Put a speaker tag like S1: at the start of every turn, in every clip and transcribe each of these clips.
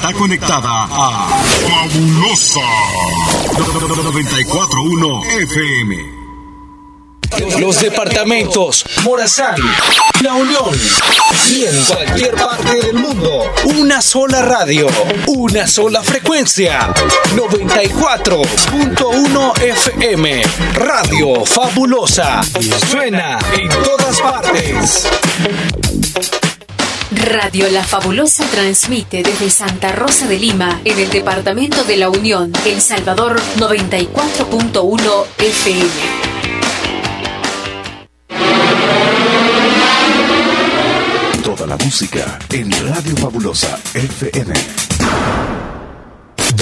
S1: está conectada a Fabulosa 941 FM.
S2: Los departamentos Morazán, La Unión y en cualquier parte del mundo. Una sola radio, una sola frecuencia. 94.1 FM. Radio Fabulosa. Suena en todas partes.
S3: Radio La Fabulosa transmite desde Santa Rosa de Lima, en el departamento de La Unión, El Salvador 94.1 FM.
S1: la música en Radio Fabulosa FM.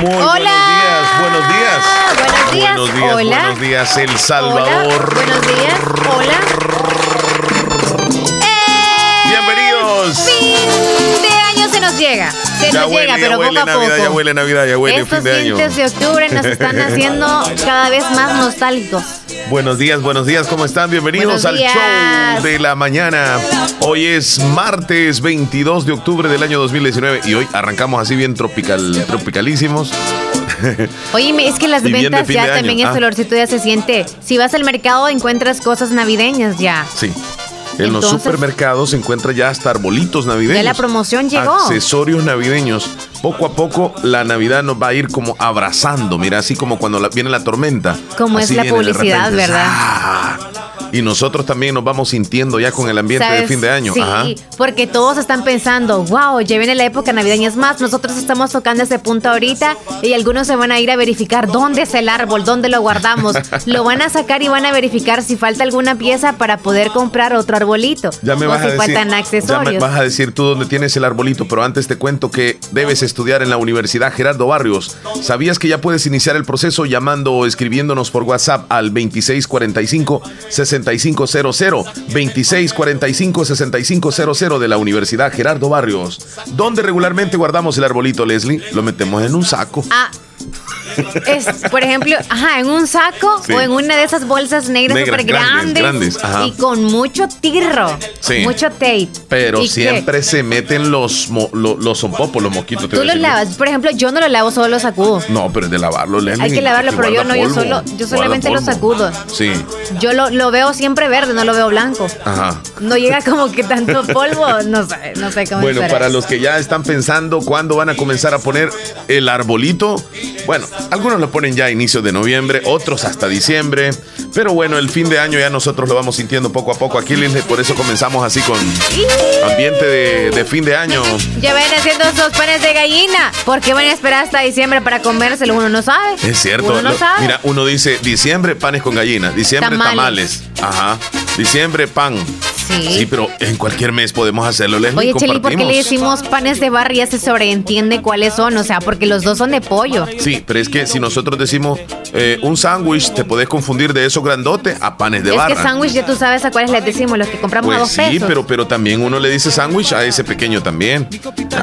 S4: Muy buenos días, buenos días.
S5: Buenos días.
S4: Buenos días,
S5: Hola.
S4: buenos días, El Salvador.
S5: Hola. Buenos días. Hola. Nos llega. Se
S4: Ya
S5: nos
S4: huele,
S5: llega, pero
S4: huele
S5: poco a
S4: Navidad,
S5: poco.
S4: ya huele Navidad, ya huele
S5: Estos
S4: fin de año.
S5: de octubre nos están haciendo cada vez más nostálgicos.
S4: Buenos días, buenos días, ¿cómo están? Bienvenidos
S5: Buenos
S4: al
S5: días.
S4: show de la mañana. Hoy es martes 22 de octubre del año 2019 y hoy arrancamos así bien tropical, tropicalísimos.
S5: Oye, es que las ventas ya también
S4: ah.
S5: olorcito ya se siente. Si vas al mercado encuentras cosas navideñas ya.
S4: Sí. En los supermercados se encuentra ya hasta arbolitos navideños.
S5: Ya la promoción llegó.
S4: Accesorios navideños. Poco a poco la Navidad nos va a ir como abrazando. Mira, así como cuando la- viene la tormenta.
S5: Como es la publicidad. ¿verdad?
S4: ¡Ah! Y nosotros también nos vamos sintiendo ya con el ambiente de fin de año.
S5: Sí,
S4: Ajá.
S5: porque todos están pensando, wow, ya viene la época navideña. Es más, nosotros estamos tocando ese punto ahorita y algunos se van a ir a verificar dónde es el árbol, dónde lo guardamos. lo van a sacar y van a verificar si falta alguna pieza para poder comprar otro arbolito.
S4: Ya me
S5: o
S4: vas
S5: si
S4: a decir,
S5: faltan
S4: ya me
S5: accesorios.
S4: vas a decir tú dónde tienes el arbolito, pero antes te cuento que debes estudiar en la Universidad Gerardo Barrios. ¿Sabías que ya puedes iniciar el proceso llamando o escribiéndonos por WhatsApp al 2645-6500? 2645-6500 de la Universidad Gerardo Barrios, donde regularmente guardamos el arbolito, Leslie, lo metemos en un saco.
S5: Ah. Es, por ejemplo, ajá, en un saco
S4: Sí.
S5: o en una de esas bolsas negras
S4: Negras,
S5: súper
S4: grandes,
S5: grandes,
S4: grandes, ajá.
S5: y con mucho tirro,
S4: Sí.
S5: mucho tape.
S4: Pero siempre se meten los, mo- lo- los zompopos, los mosquitos. te
S5: Tú los lavas, por ejemplo, yo no lo lavo, solo lo sacudo.
S4: No, pero es de lavarlo.
S5: Hay que lavarlo, pero yo no, yo solo, yo solamente lo
S4: polvo.
S5: sacudo.
S4: Sí,
S5: Yo lo, lo veo siempre verde, no lo veo blanco.
S4: ajá.
S5: No llega como que tanto polvo, no sé, no sé cómo
S4: Bueno, para los que ya están pensando cuándo van a comenzar a poner el arbolito, bueno, algunos lo ponen ya a inicios de noviembre, otros hasta diciembre, pero bueno, el fin de año ya nosotros lo vamos sintiendo poco a poco aquí, Leslie, por eso comenzamos así con ambiente de, de fin de año.
S5: Ya ven haciendo esos panes de gallina. ¿Por qué van a esperar hasta diciembre para comérselo? Uno no sabe.
S4: Es cierto.
S5: Uno no
S4: lo-
S5: sabe.
S4: Mira, uno dice diciembre panes con gallina, diciembre tamales.
S5: Tamales.
S4: Ajá. Diciembre pan.
S5: Sí.
S4: Sí, pero en cualquier mes podemos hacerlo, Leslie.
S5: Oye, Cheli, ¿por qué le decimos panes de barra y ya se sobreentiende cuáles son? O sea, porque los dos son de pollo.
S4: Sí, pero es que si nosotros decimos eh, un sándwich, te podés confundir de esos grandote a panes de
S5: es
S4: barra.
S5: que sándwich ya tú sabes a cuáles les decimos, los que compramos a
S4: Pues
S5: dos
S4: sí,
S5: pesos.
S4: pero, pero también uno le dice sándwich a ese pequeño también.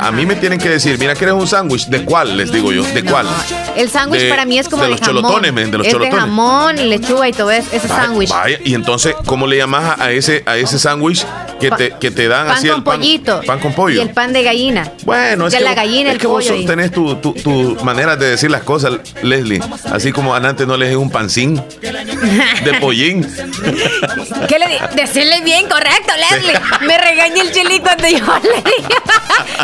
S4: A mí me tienen que decir, mira, ¿quieres un sándwich? ¿De cuál? Les digo yo, ¿de
S5: No,
S4: cuál?
S5: El sándwich para mí es como
S4: de
S5: de,
S4: los
S5: jamón.
S4: cholotones, men, de los
S5: es
S4: cholotones.
S5: de jamón, lechuga y todo eso, ese sándwich.
S4: Vaya, y entonces, ¿cómo le llamas a ese, a ese sándwich que te, que te dan
S5: Pan
S4: así
S5: con
S4: el pan?
S5: pollito.
S4: Pan con pollo.
S5: Y el pan de gallina.
S4: Bueno, es que,
S5: la
S4: vos-
S5: gallina,
S4: es
S5: el
S4: que vos
S5: pollo y-
S4: tenés tu, tu, tu manera de decir las cosas, Leslie. Así como antes no les es un pancín de pollín.
S5: ¿Qué le? Decirle bien, correcto, Leslie. Me regaña el chili cuando yo le digo.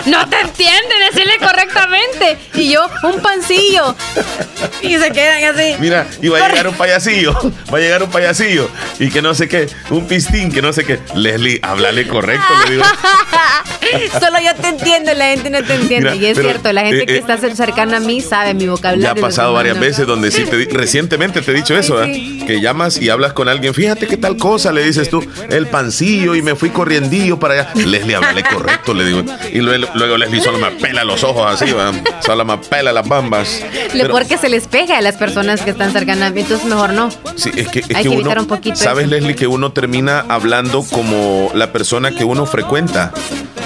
S5: No te entiende decirle correctamente. Y yo, un pancillo. Y se quedan así.
S4: Mira, y va a llegar un payasillo, va a llegar un payasillo y que no sé qué, un pistín, que no sé qué. Leslie, habla Hablale correcto, le digo.
S5: Solo yo te entiendo, la gente no te entiende. y es cierto, la gente eh, que eh, está cercana a mí sabe mi vocabulario.
S4: Ya ha pasado varias veces donde sí te recientemente te he dicho eso, ¿eh? que llamas y hablas con alguien, fíjate qué tal cosa, le dices tú, el pancillo y me fui corriendillo para allá. Leslie, háblale correcto, le digo. Y luego, luego Leslie solo me pela los ojos así, ¿va? solo me pela las bambas.
S5: Lo porque se les pega a las personas que están cercanas entonces mejor no.
S4: Sí, es que, Hay que, uno, un poquito. ¿Sabes, Leslie, que uno termina hablando como la persona que uno frecuenta?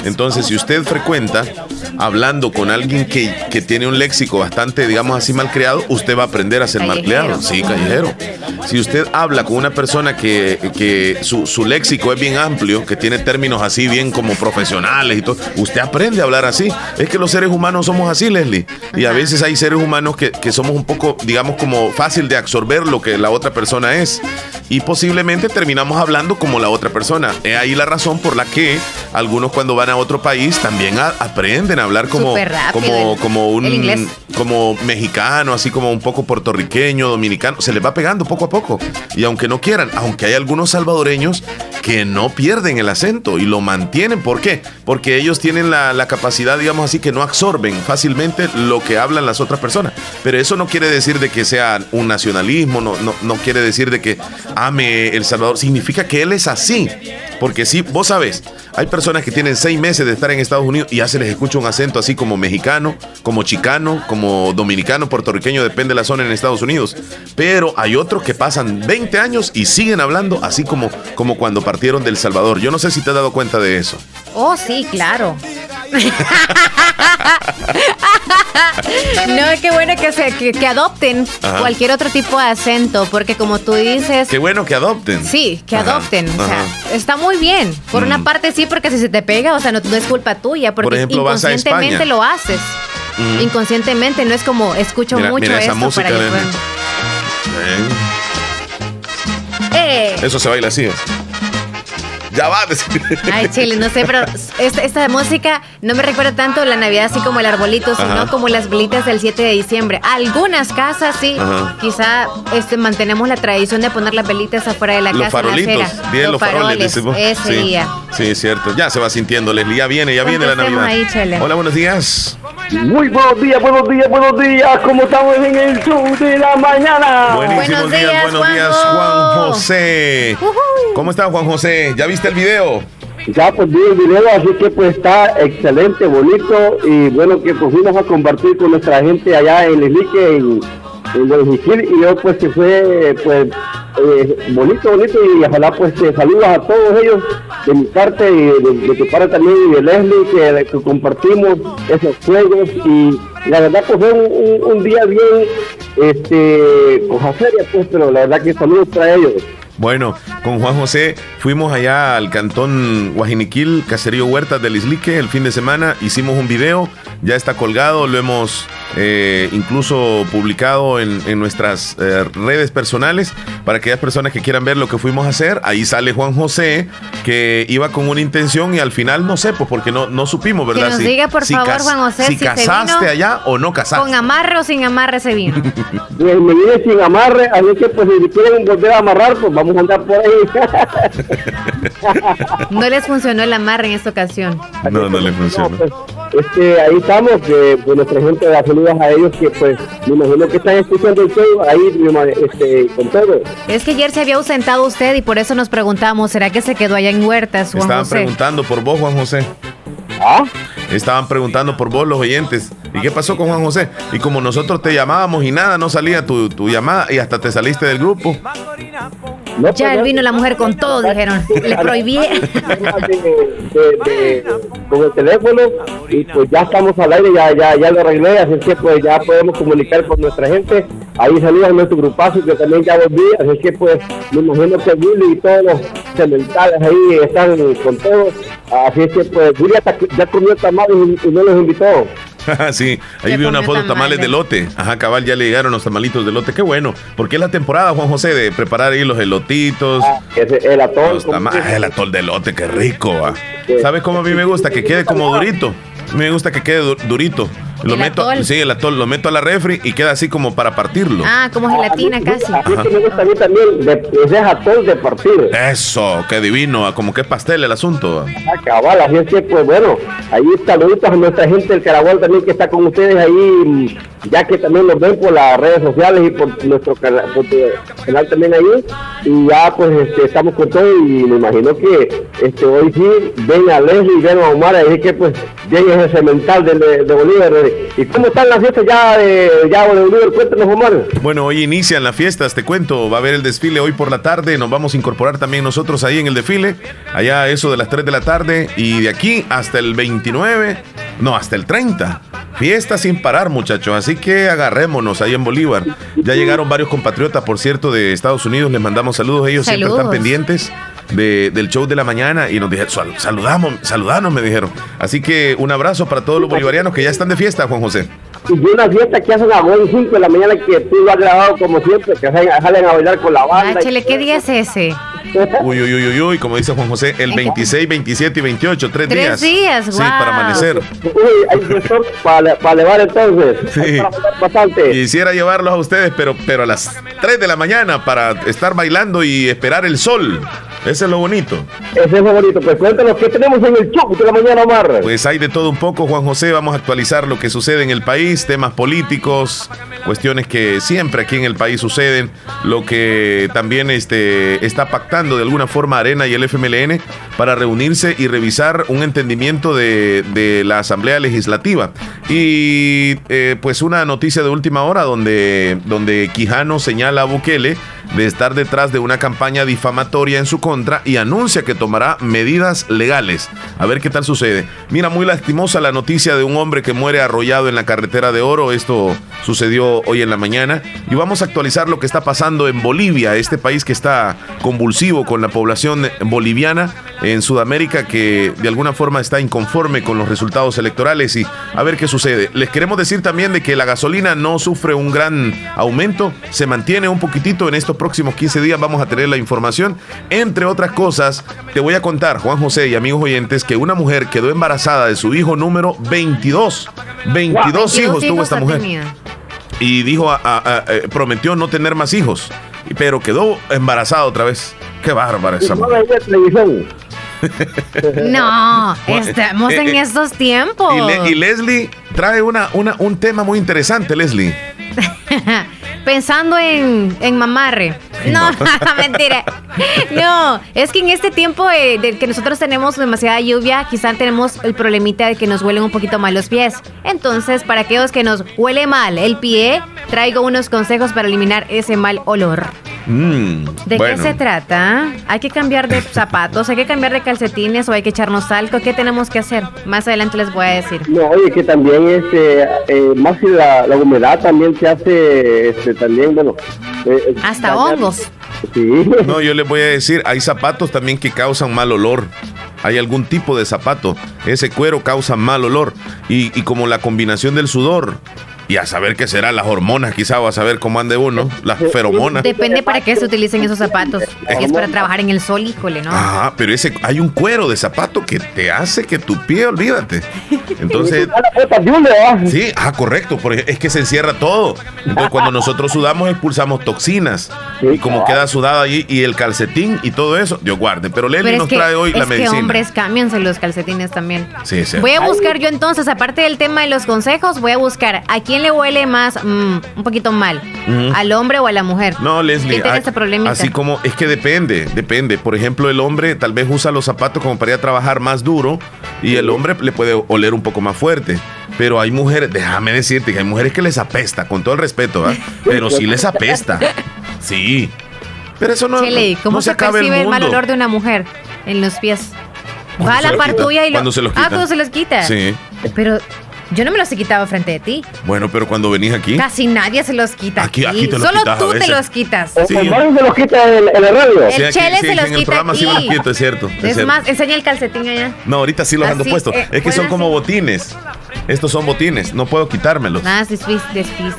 S4: Entonces, si usted frecuenta hablando con alguien que, que tiene un léxico bastante, digamos así, mal creado, usted va a aprender a ser mal creado. Sí, callejero. Si usted habla con una persona que, que su, su, léxico es bien amplio, que tiene términos así bien como profesionales y todo, usted aprende a hablar así. Es que los seres humanos somos así, Leslie. Y a veces hay seres humanos que, que somos un poco, digamos, como fácil de absorber lo que la otra persona es. Y posiblemente terminamos hablando como la otra persona. Es ahí la razón por la que algunos cuando van a otro país también aprenden a hablar como, como, como un como mexicano, así como un poco puertorriqueño, dominicano. Se les va pegando poco a poco. Y aunque no quieran, aunque hay algunos salvadoreños que no pierden el acento y lo mantienen. ¿Por qué? Porque ellos tienen la, la capacidad, digamos así, que no absorben fácilmente lo que hablan las otras personas. Pero eso no quiere decir de que sea un nacionalismo, no, no, no quiere decir de que ame El Salvador. Significa que él es así. Porque si vos sabes, hay personas que tienen seis meses de estar en Estados Unidos y ya se les escucha un acento así como mexicano, como chicano, como dominicano, puertorriqueño, depende de la zona en Estados Unidos. Pero hay otros que pasan 20 años y siguen hablando así como, como cuando partieron del Salvador. Yo no sé si te has dado cuenta de eso.
S5: Oh, sí, claro. no, qué bueno que, se, que, adopten cualquier otro tipo de acento, porque como tú dices...
S4: Qué bueno que adopten.
S5: Sí, que adopten. O sea, está muy bien. Por una mm. parte sí, porque si se te pega, o sea, no, es culpa tuya, porque Por ejemplo, inconscientemente lo haces. Mm. Inconscientemente, no es como escucho mucho esto para que
S4: eh. Eso se baila así. Ya va.
S5: Ay, Chile, no sé, pero esta, música no me recuerda tanto la Navidad así como el arbolito, sino como las velitas del 7 de diciembre. Algunas casas sí, quizá este, mantenemos la tradición de poner las velitas afuera de la
S4: los
S5: casa.
S4: Farolitos, bien, los, faroles,
S5: Ese
S4: sí.
S5: día.
S4: Sí, es cierto. Ya se va sintiendo, Leslie. Ya viene, ya viene la Navidad.
S5: Ahí,
S4: Hola, buenos días.
S6: Muy buenos días, buenos días, buenos días. ¿Cómo estamos en el show de la mañana?
S4: Buenísimos días, buenos días, Juan José. ¿Cómo está, Juan José? ¿Ya viste el video?
S6: Ya pues vi el video, así que pues está excelente, bonito y bueno que pues a compartir con nuestra gente allá en el en, en y yo pues que fue pues eh, bonito, bonito y ojalá pues te saludos a todos ellos de mi parte y de, tu parte también y de Leslie que, compartimos esos juegos y la verdad pues fue un, día bien este cosa seria pues pero la verdad que saludos para ellos.
S4: Bueno, con Juan José fuimos allá al cantón Guajiniquil, Caserío Huertas del Islique, el fin de semana. Hicimos un video, ya está colgado, lo hemos eh, incluso publicado en, nuestras eh, redes personales para aquellas personas que quieran ver lo que fuimos a hacer. Ahí sale Juan José, que iba con una intención y al final no sé, pues porque no, no supimos, ¿verdad?
S5: Que nos diga, por favor, Juan José,
S4: si, casaste allá o no casaste.
S5: ¿Con amarre o sin amarre se vino?
S6: Pues me vine sin amarre, así que pues si quieren volver a amarrar, pues vamos a andar por ahí.
S5: no les funcionó el amarre en esta ocasión.
S4: No, no les funcionó.
S6: Pues, este, ahí estamos, que pues, nuestra gente da saludos a ellos que pues me imagino que están escuchando el show ahí este, con todo.
S5: Es que ayer se había ausentado usted y por eso nos preguntamos, ¿será que se quedó allá en Huertas,
S4: Juan Estaban preguntando por vos, Juan José.
S6: ¿Ah?
S4: Estaban preguntando por vos los oyentes. ¿Y qué pasó con Juan José? Y como nosotros te llamábamos y nada, no salía tu, tu llamada y hasta te saliste del grupo
S5: ya él vino la mujer con todo, dijeron. Le prohibí.
S6: con el teléfono y pues ya estamos al aire, ya, ya, ya lo arreglé, así que pues ya podemos comunicar con nuestra gente. Ahí saludos a nuestro grupazo que también ya volví, así que pues me imagino que Billy y todos los cementales ahí están con todo. Así es que pues Billy ya comió tamales y, y no los invitó.
S4: sí, ahí vi una foto tamales. de lote. Ajá, cabal, ya le llegaron los tamalitos de lote. Qué bueno, porque es la temporada, Juan José, de preparar ahí los elotitos. Ah,
S6: el atol.
S4: el atol de lote, qué rico. ¿Sabes cómo a mí me gusta? Que quede como durito. A mí me gusta que quede durito. Lo
S5: El
S4: meto,
S5: atol.
S4: sí, el atol, lo meto a la refri y queda así como para partirlo.
S5: Ah, como gelatina casi.
S6: A mí que me gusta a mí también, de, ese es atol de partido.
S4: Eso, qué divino, ah, como que pastel el asunto.
S6: Ah, cabal, así es que, pues bueno, ahí saluditos a nuestra gente del Carabol también que está con ustedes ahí, mm, ya que también nos ven por las redes sociales y por nuestro cana- por tu canal también ahí. Y ya, pues, este, estamos con todo y me imagino que este hoy sí ven a Leslie y ven a Omar, ahí que, pues, bien es ese mental de, de, de Bolívar. ¿Y cómo están las fiestas ya de, ya de Bolívar? Cuéntanos, Omar.
S4: Bueno, hoy inician las fiestas, te cuento, va a haber el desfile hoy por la tarde, nos vamos a incorporar también nosotros ahí en el desfile, allá eso de las 3 de la tarde y de aquí hasta el 29, no, hasta el 30. Fiesta sin parar, muchachos, así que agarrémonos ahí en Bolívar. Ya llegaron varios compatriotas, por cierto, de Estados Unidos, les mandamos saludos, ellos siempre están pendientes. De- del show de la mañana y nos dijeron, "Sal- saludamos, saludanos, me dijeron. Así que un abrazo para todos los bolivarianos que ya están de fiesta, Juan José.
S6: Y de una fiesta que hacen a buen 5 de la mañana que tú lo has grabado como siempre, que salen, a bailar con la banda.
S5: Ah, ¿qué día es ese?
S4: Uy, uy, uy, uy, uy, como dice Juan José, el 26, 27 y 28, tres,
S5: Tres
S4: días.
S5: días,
S4: Sí, para amanecer.
S6: Uy, hay profesor para, para elevar entonces.
S4: Sí.
S6: Hay para bastante.
S4: Quisiera llevarlos a ustedes, pero, pero a las 3 de la mañana para estar bailando y esperar el sol. Ese es lo bonito.
S6: Ese es bonito. Pues cuéntanos qué tenemos en el show de la mañana, Omar.
S4: Pues hay de todo un poco, Juan José. Vamos a actualizar lo que sucede en el país, temas políticos, cuestiones que siempre aquí en el país suceden, lo que también este, está pactando de alguna forma Arena y el FMLN para reunirse y revisar un entendimiento de, la Asamblea Legislativa. Y eh, pues una noticia de última hora donde, donde Quijano señala a Bukele de estar detrás de una campaña difamatoria en su contra y anuncia que tomará medidas legales. A ver qué tal sucede. Mira, muy lastimosa la noticia de un hombre que muere arrollado en la carretera de Oro. Esto sucedió hoy en la mañana. Y vamos a actualizar lo que está pasando en Bolivia, este país que está convulsivo con la población boliviana en Sudamérica que de alguna forma está inconforme con los resultados electorales y a ver qué sucede. Les queremos decir también de que la gasolina no sufre un gran aumento, se mantiene un poquitito en estos próximos 15 días, vamos a tener la información. Entre otras cosas, te voy a contar, Juan José y amigos oyentes, que una mujer quedó embarazada de su hijo número 22. 22 hijos tuvo esta mujer y dijo, a- a- a- eh, prometió no tener más hijos, pero quedó embarazada otra vez. Qué bárbara esa
S6: No
S4: mujer.
S5: No, estamos
S4: eh,
S5: en
S4: eh,
S5: estos tiempos.
S4: Y, Le- y Leslie trae una, una, un tema muy interesante, Leslie.
S5: Pensando en, en mamarre. No, mentira. No, es que en este tiempo eh, de que nosotros tenemos demasiada lluvia, quizá tenemos el problemita de que nos huelen un poquito mal los pies. Entonces, para aquellos que nos huele mal el pie, traigo unos consejos para eliminar ese mal olor.
S4: Mm,
S5: ¿De
S4: bueno.
S5: qué se trata? ¿Hay que cambiar de zapatos? ¿Hay que cambiar de calcetines? ¿O hay que echarnos algo? ¿Qué tenemos que hacer? Más adelante les voy a decir.
S6: No, oye, que también este, eh, más que la, la humedad también se hace, este, también, bueno. eh,
S5: Hasta
S6: dañar-
S5: hongos.
S6: Sí.
S4: No, yo les voy a decir, hay zapatos también que causan mal olor. Hay algún tipo de zapato. Ese cuero causa mal olor. Y, y como la combinación del sudor. Y a saber qué será, las hormonas quizá, o a saber cómo ande uno, las feromonas.
S5: Depende para qué se utilicen esos zapatos. Si es para trabajar en el sol, híjole, ¿no?
S4: Ajá, pero ese hay un cuero de zapato que te hace que tu pie, olvídate. Entonces,
S6: Ah,
S4: sí, ah, correcto, porque es que se encierra todo. Entonces, cuando nosotros sudamos, expulsamos toxinas. Y como queda sudado allí, y el calcetín y todo eso, Dios guarde. Pero
S5: es
S4: nos
S5: que,
S4: trae hoy la
S5: es que
S4: medicina.
S5: hombres, cámbianse los calcetines también.
S4: Sí, sí.
S5: Voy a buscar yo entonces, aparte del tema de los consejos, voy a buscar a quién le huele más, mm, un poquito mal, al hombre o a la mujer.
S4: No, Leslie,
S5: ¿Quién tiene
S4: hay-
S5: ese problemita?
S4: así como es que depende, depende. Por ejemplo, el hombre tal vez usa los zapatos como para ir a trabajar más duro y el hombre le puede oler un poco más fuerte. Pero hay mujeres, déjame decirte que hay mujeres que les apesta, con todo el respeto, ¿ah? pero sí les apesta. Sí. Pero eso no,
S5: Chele,
S4: no-
S5: ¿cómo
S4: no
S5: se,
S4: acaba
S5: percibe el, mal
S4: mundo.
S5: olor de una mujer en los pies? A
S4: se
S5: la par tuya y lo...
S4: cuando se los
S5: Ah,
S4: quita.
S5: cuando se los quita.
S4: Sí.
S5: Pero yo no me los he quitado frente de ti.
S4: Bueno, pero cuando venís aquí,
S5: Casi nadie se los quita.
S4: Aquí-
S5: Aquí,
S4: te los
S5: Solo
S4: quitas a
S5: tú te los quitas.
S6: O-
S4: Sí,
S6: Omar
S4: yo-
S6: se los quita en, en radio.
S5: El
S4: Sí, aquí-
S5: chele
S4: sí,
S5: se los
S4: en el
S5: quita
S4: programa sí me los quito, es cierto. es
S5: Es
S4: cierto.
S5: más, enseña el calcetín allá.
S4: No, ahorita sí los ando
S5: Así,
S4: puestos.
S5: eh,
S4: es que son como
S5: así.
S4: botines. Estos son botines, no puedo quitármelos.
S5: Nada, es difícil. difícil.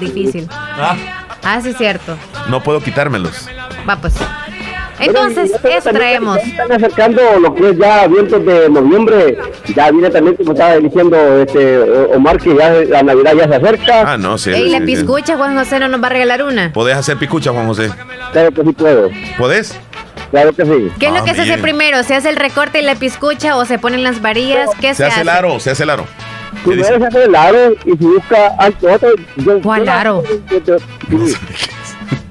S5: difícil. Ah, sí, es cierto.
S4: No puedo quitármelos.
S5: Va, pues. Entonces, eso traemos.
S6: Están acercando lo que es ya vientos de noviembre. Ya viene también, como estaba diciendo este Omar, que ya la Navidad ya se acerca.
S4: Ah, no, sí.
S5: Ey, la
S4: sí, sí.
S5: piscucha, Juan José no nos va a regalar una.
S4: ¿Podés hacer picucha, Juan José?
S6: Claro que sí puedo.
S4: ¿Podés?
S6: Claro que sí.
S5: ¿Qué es lo
S4: Ah,
S5: que se hace
S4: bien.
S5: primero? ¿Se hace el recorte y la piscucha o se ponen las varillas? ¿Qué se,
S4: Se hace el aro, se hace el aro.
S6: Primero se hace el aro y se busca antes otro. yo-
S5: ¿Cuál
S6: yo la-
S5: aro?
S6: Sí.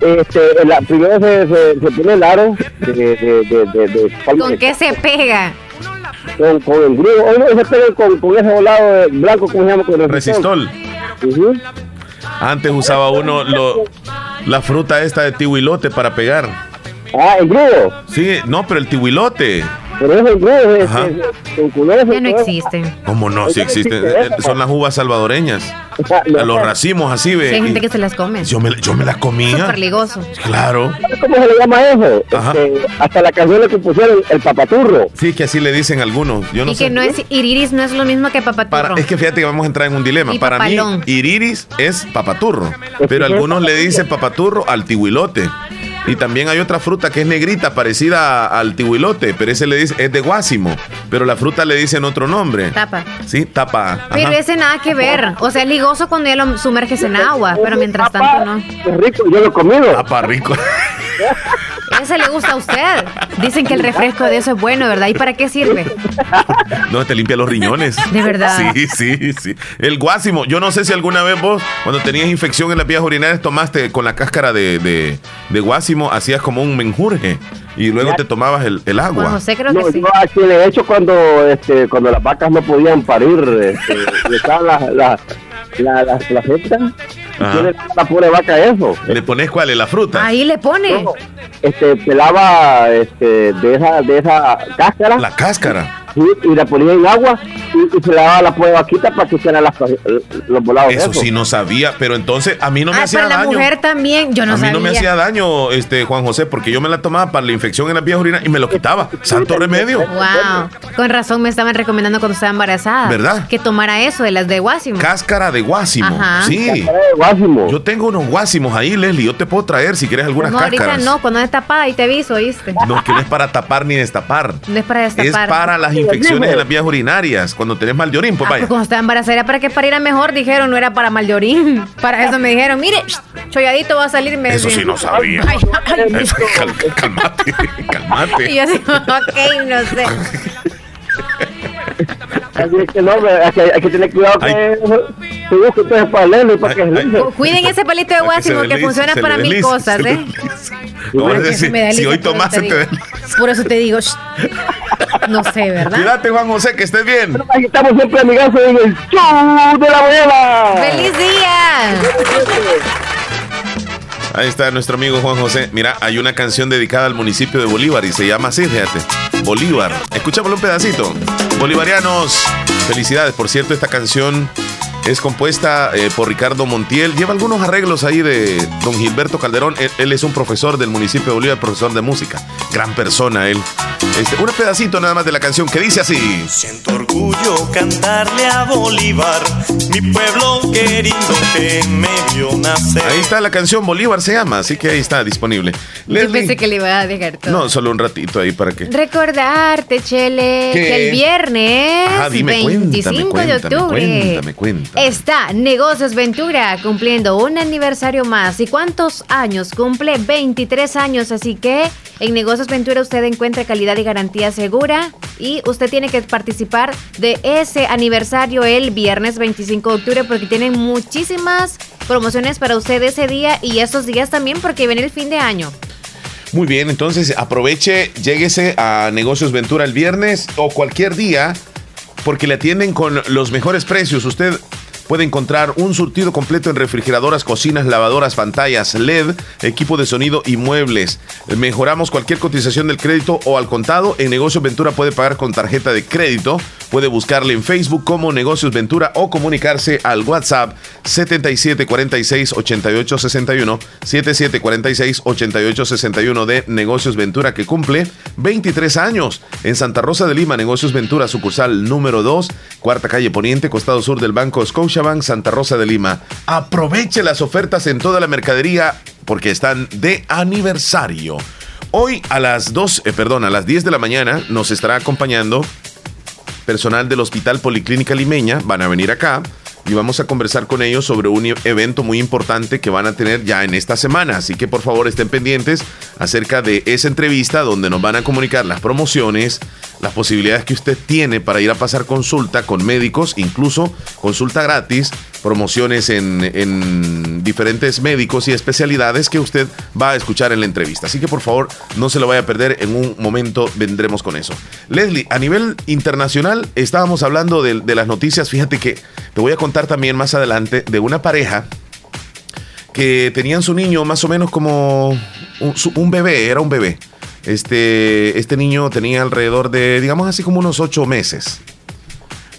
S6: Este, la- primero se, se, se pone el aro de, de, de, de, de-
S5: ¿Con qué se pega?
S6: con, con el griego. Hoy no se pega con, con ese volado blanco, ¿cómo se llama? Con el
S4: Resistol. Antes usaba uno lo, la fruta esta de tihuilote para pegar.
S6: Ah, el griego.
S4: Sí, no, pero el tihuilote.
S6: Pero ese es griego. es-
S4: Ajá.
S6: es- con- con ese-
S5: Ya no existen.
S4: ¿Cómo no? Sí
S6: Oye,
S4: existen. Son las uvas salvadoreñas.
S6: No,
S4: Los racimos así,
S5: Sí,
S4: ve.
S5: hay gente que se las come.
S4: Yo me, yo me las comía.
S5: Súper ligoso.
S4: Claro.
S6: ¿Sabes ¿Cómo se le llama eso?
S4: Ajá.
S6: Este, hasta la canción le compusieron el papaturro.
S4: Sí, que así le dicen algunos. Yo no
S5: y
S4: sé.
S5: que no es iriris, no es lo mismo que papaturro.
S4: Para- es que fíjate que vamos a entrar en un dilema.
S5: Y
S4: Para
S5: papalón.
S4: mí, iriris es papaturro. Pero algunos le dicen papaturro al tihuilote. Y también hay otra fruta que es negrita, parecida al tihuilote, pero ese le dice, es de guásimo. Pero la fruta le dicen otro nombre.
S5: Tapa.
S4: Sí, tapa.
S5: Pero
S4: ajá.
S5: ese nada que ver. O sea, es ligoso cuando ya lo sumerges en agua, pero mientras tanto no.
S6: Es rico, yo lo he comido.
S4: Tapa rico.
S5: Ese le gusta a usted. Dicen que el refresco de eso es bueno, ¿verdad? ¿Y para qué sirve?
S4: No, te limpia los riñones.
S5: De verdad.
S4: Sí, sí, sí. El guásimo. Yo no sé si alguna vez vos, cuando tenías infección en las vías urinarias, tomaste con la cáscara de, de, de guásimo, hacías como un menjurje. Y luego te tomabas el, el agua.
S5: José creo
S6: No,
S5: que sí.
S6: yo aquí le he hecho cuando, este, cuando las vacas no podían parir, este, le echaban la, la, la, la placenta. Y
S4: Ajá.
S6: tiene la pobre vaca eso.
S4: ¿Le pones cuál? ¿En la fruta?
S5: Ahí le pone.
S6: No, este, pelaba este, de esa, de esa cáscara
S4: La cáscara.
S6: sí, y la ponía en agua y, y se le daba la pobre vaquita para que hicieran las, los volados.
S4: Eso sí no sabía, pero entonces a mí no me
S5: Ah,
S4: hacía
S5: para la
S4: daño.
S5: mujer también. Yo no
S4: a mí
S5: sabía.
S4: no me hacía daño, este Juan José, porque yo me la tomaba para la infección en las vías urinarias y me lo quitaba. Santo remedio.
S5: Wow. Con razón me estaban recomendando cuando estaba embarazada.
S4: ¿Verdad?
S5: Que tomara eso de las de guásimo.
S4: Cáscara de guásimo.
S5: Ajá.
S4: Sí.
S6: Cáscara de guásimo.
S4: Yo tengo unos guásimos ahí, Leslie. Yo te puedo traer si quieres algunas
S5: no, ahorita
S4: cáscaras.
S5: no, cuando es tapada y te aviso, ¿oíste?
S4: No, que no es para tapar ni destapar.
S5: No es para
S4: Es
S5: destapar.
S4: para las infecciones en las vías urinarias. Cuando tenés mal de orín, pues
S5: Ah,
S4: vaya.
S5: pues cuando estaba embarazada era para que pariera mejor, dijeron, no era para mal de orín. Para eso me dijeron, mire, cholladito va a salir. Me
S4: Eso sí no sabía.
S5: Ay, ay,
S4: Es- cal- calmate,
S5: Y
S4: calmate.
S5: yo así, ok, no sé.
S6: Así es que no, hay que, hay que tener cuidado que
S4: Ay.
S6: se busque entonces para leerlo y para
S4: Ay,
S6: que
S5: Cuiden ese palito de
S4: Para que
S5: funciona
S4: se
S5: para mil cosas, ¿eh?
S4: No, si
S5: lisa,
S4: hoy tomaste,
S5: te
S4: te.
S5: Por eso te digo, shh. no sé, ¿verdad?
S4: Cuídate, Juan José, que estés bien.
S6: Aquí estamos siempre amigazos en el show de la abuela.
S5: ¡Feliz día!
S4: Ahí está nuestro amigo Juan José. Mira, hay una canción dedicada al municipio de Bolívar y se llama así, fíjate. Bolívar. Escuchámoslo un pedacito. Bolivarianos, felicidades. Por cierto, esta canción es compuesta eh, por Ricardo Montiel. Lleva algunos arreglos ahí de don Gilberto Calderón. Él, él es un profesor del municipio de Bolívar, profesor de música. Gran persona él. Este, un pedacito nada más de la canción que dice así.
S7: Siento orgullo cantarle a Bolívar, mi pueblo querido que me vio nacer.
S4: Ahí está la canción Bolívar se llama, así que ahí está disponible.
S5: Yo
S4: Leslie.
S5: pensé que le iba a dejar todo.
S4: No, solo un ratito ahí para que.
S5: Recordarte, Chele,
S4: ¿Qué?
S5: que el viernes
S4: Ajá, dime,
S5: 25
S4: cuéntame,
S5: de
S4: cuéntame,
S5: octubre
S4: cuéntame, cuéntame.
S5: Está Negocios Ventura cumpliendo un aniversario más. ¿Y cuántos años? Cumple 23 años, así que en Negocios Ventura usted encuentra calidad y garantía segura y usted tiene que participar de ese aniversario el viernes 25 de octubre porque tienen muchísimas promociones para usted ese día y esos días también porque viene el fin de año.
S4: Muy bien, entonces aproveche, lléguese a Negocios Ventura el viernes o cualquier día, porque le atienden con los mejores precios. Usted puede encontrar un surtido completo en refrigeradoras, cocinas, lavadoras, pantallas, LED, equipo de sonido y muebles. Mejoramos cualquier cotización del crédito o al contado. En Negocios Ventura puede pagar con tarjeta de crédito. Puede buscarle en Facebook como Negocios Ventura o comunicarse al WhatsApp 7746-8861, 7746-8861 de Negocios Ventura que cumple 23 años en Santa Rosa de Lima, Negocios Ventura, sucursal número 2, cuarta calle Poniente, costado sur del Banco Scotiabank, Santa Rosa de Lima. Aproveche las ofertas en toda la mercadería porque están de aniversario. Hoy a las 2, eh, perdón, a las 10 de la mañana nos estará acompañando personal del Hospital Policlínica Limeña. Van a venir acá y vamos a conversar con ellos sobre un evento muy importante que van a tener ya en esta semana. Así que por favor estén pendientes acerca de esa entrevista donde nos van a comunicar las promociones, las posibilidades que usted tiene para ir a pasar consulta con médicos, incluso consulta gratis, promociones en, en, diferentes médicos y especialidades que usted va a escuchar en la entrevista. Así que por favor no se lo vaya a perder, en un momento vendremos con eso. Leslie, a nivel internacional estábamos hablando de, las noticias, fíjate que te voy a contar también más adelante de una pareja que tenían su niño más o menos como un bebé, era un bebé este, este niño tenía alrededor de, digamos así como unos ocho meses.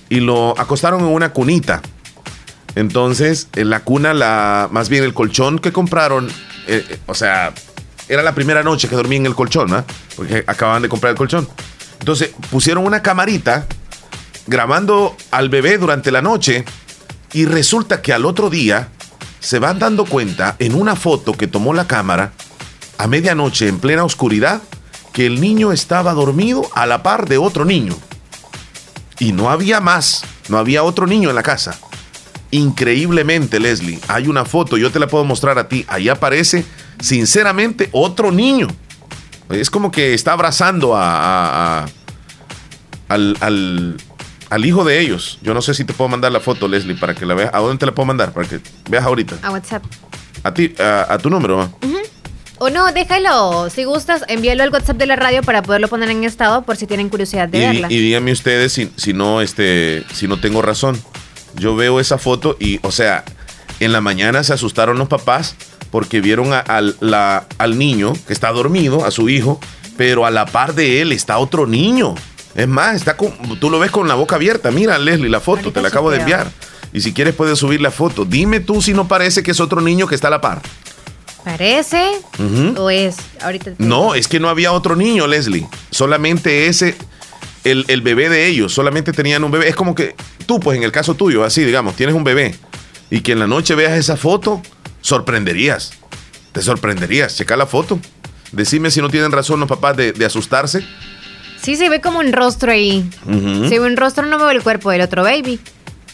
S4: Y lo acostaron en una cunita. Entonces, en la cuna, la, más bien el colchón que compraron, eh, eh, o sea, era la primera noche que dormí en el colchón, ¿ah? Porque acababan de comprar el colchón. Entonces, pusieron una camarita grabando al bebé durante la noche y resulta que al otro día se van dando cuenta en una foto que tomó la cámara a medianoche en plena oscuridad que el niño estaba dormido a la par de otro niño. Y no había más, no había otro niño en la casa. Increíblemente, Leslie, hay una foto, yo te la puedo mostrar a ti, ahí aparece, sinceramente, otro niño. Es como que está abrazando a, al, al, hijo de ellos. Yo no sé si te puedo mandar la foto, Leslie, para que la veas. ¿A dónde te la puedo mandar? Para que veas ahorita.
S5: A WhatsApp.
S4: A ti, a, tu número.
S5: O no, déjalo. Si gustas, envíalo al WhatsApp de la radio para poderlo poner en estado por si tienen curiosidad de
S4: y,
S5: verla.
S4: Y díganme ustedes si, si, no, este, si no tengo razón. Yo veo esa foto y, o sea, en la mañana se asustaron los papás porque vieron al, la, al niño que está dormido, a su hijo, pero a la par de él está otro niño. Es más, está con, tú lo ves con la boca abierta. Mira, Leslie, la foto, te la acabo de enviar. Y si quieres puedes subir la foto. Dime tú si no parece que es otro niño que está a la par.
S5: ¿Parece? ¿O es? Ahorita
S4: no, es que no había otro niño, Leslie. Solamente ese, el, el, bebé de ellos. Solamente tenían un bebé. Es como que tú, pues en el caso tuyo, así, digamos, tienes un bebé. Y que en la noche veas esa foto, sorprenderías. Te sorprenderías. Checa la foto. Decime si no tienen razón los papás de, de asustarse.
S5: Sí, se ve como un rostro ahí. Se ve un rostro, no veo el cuerpo del otro baby.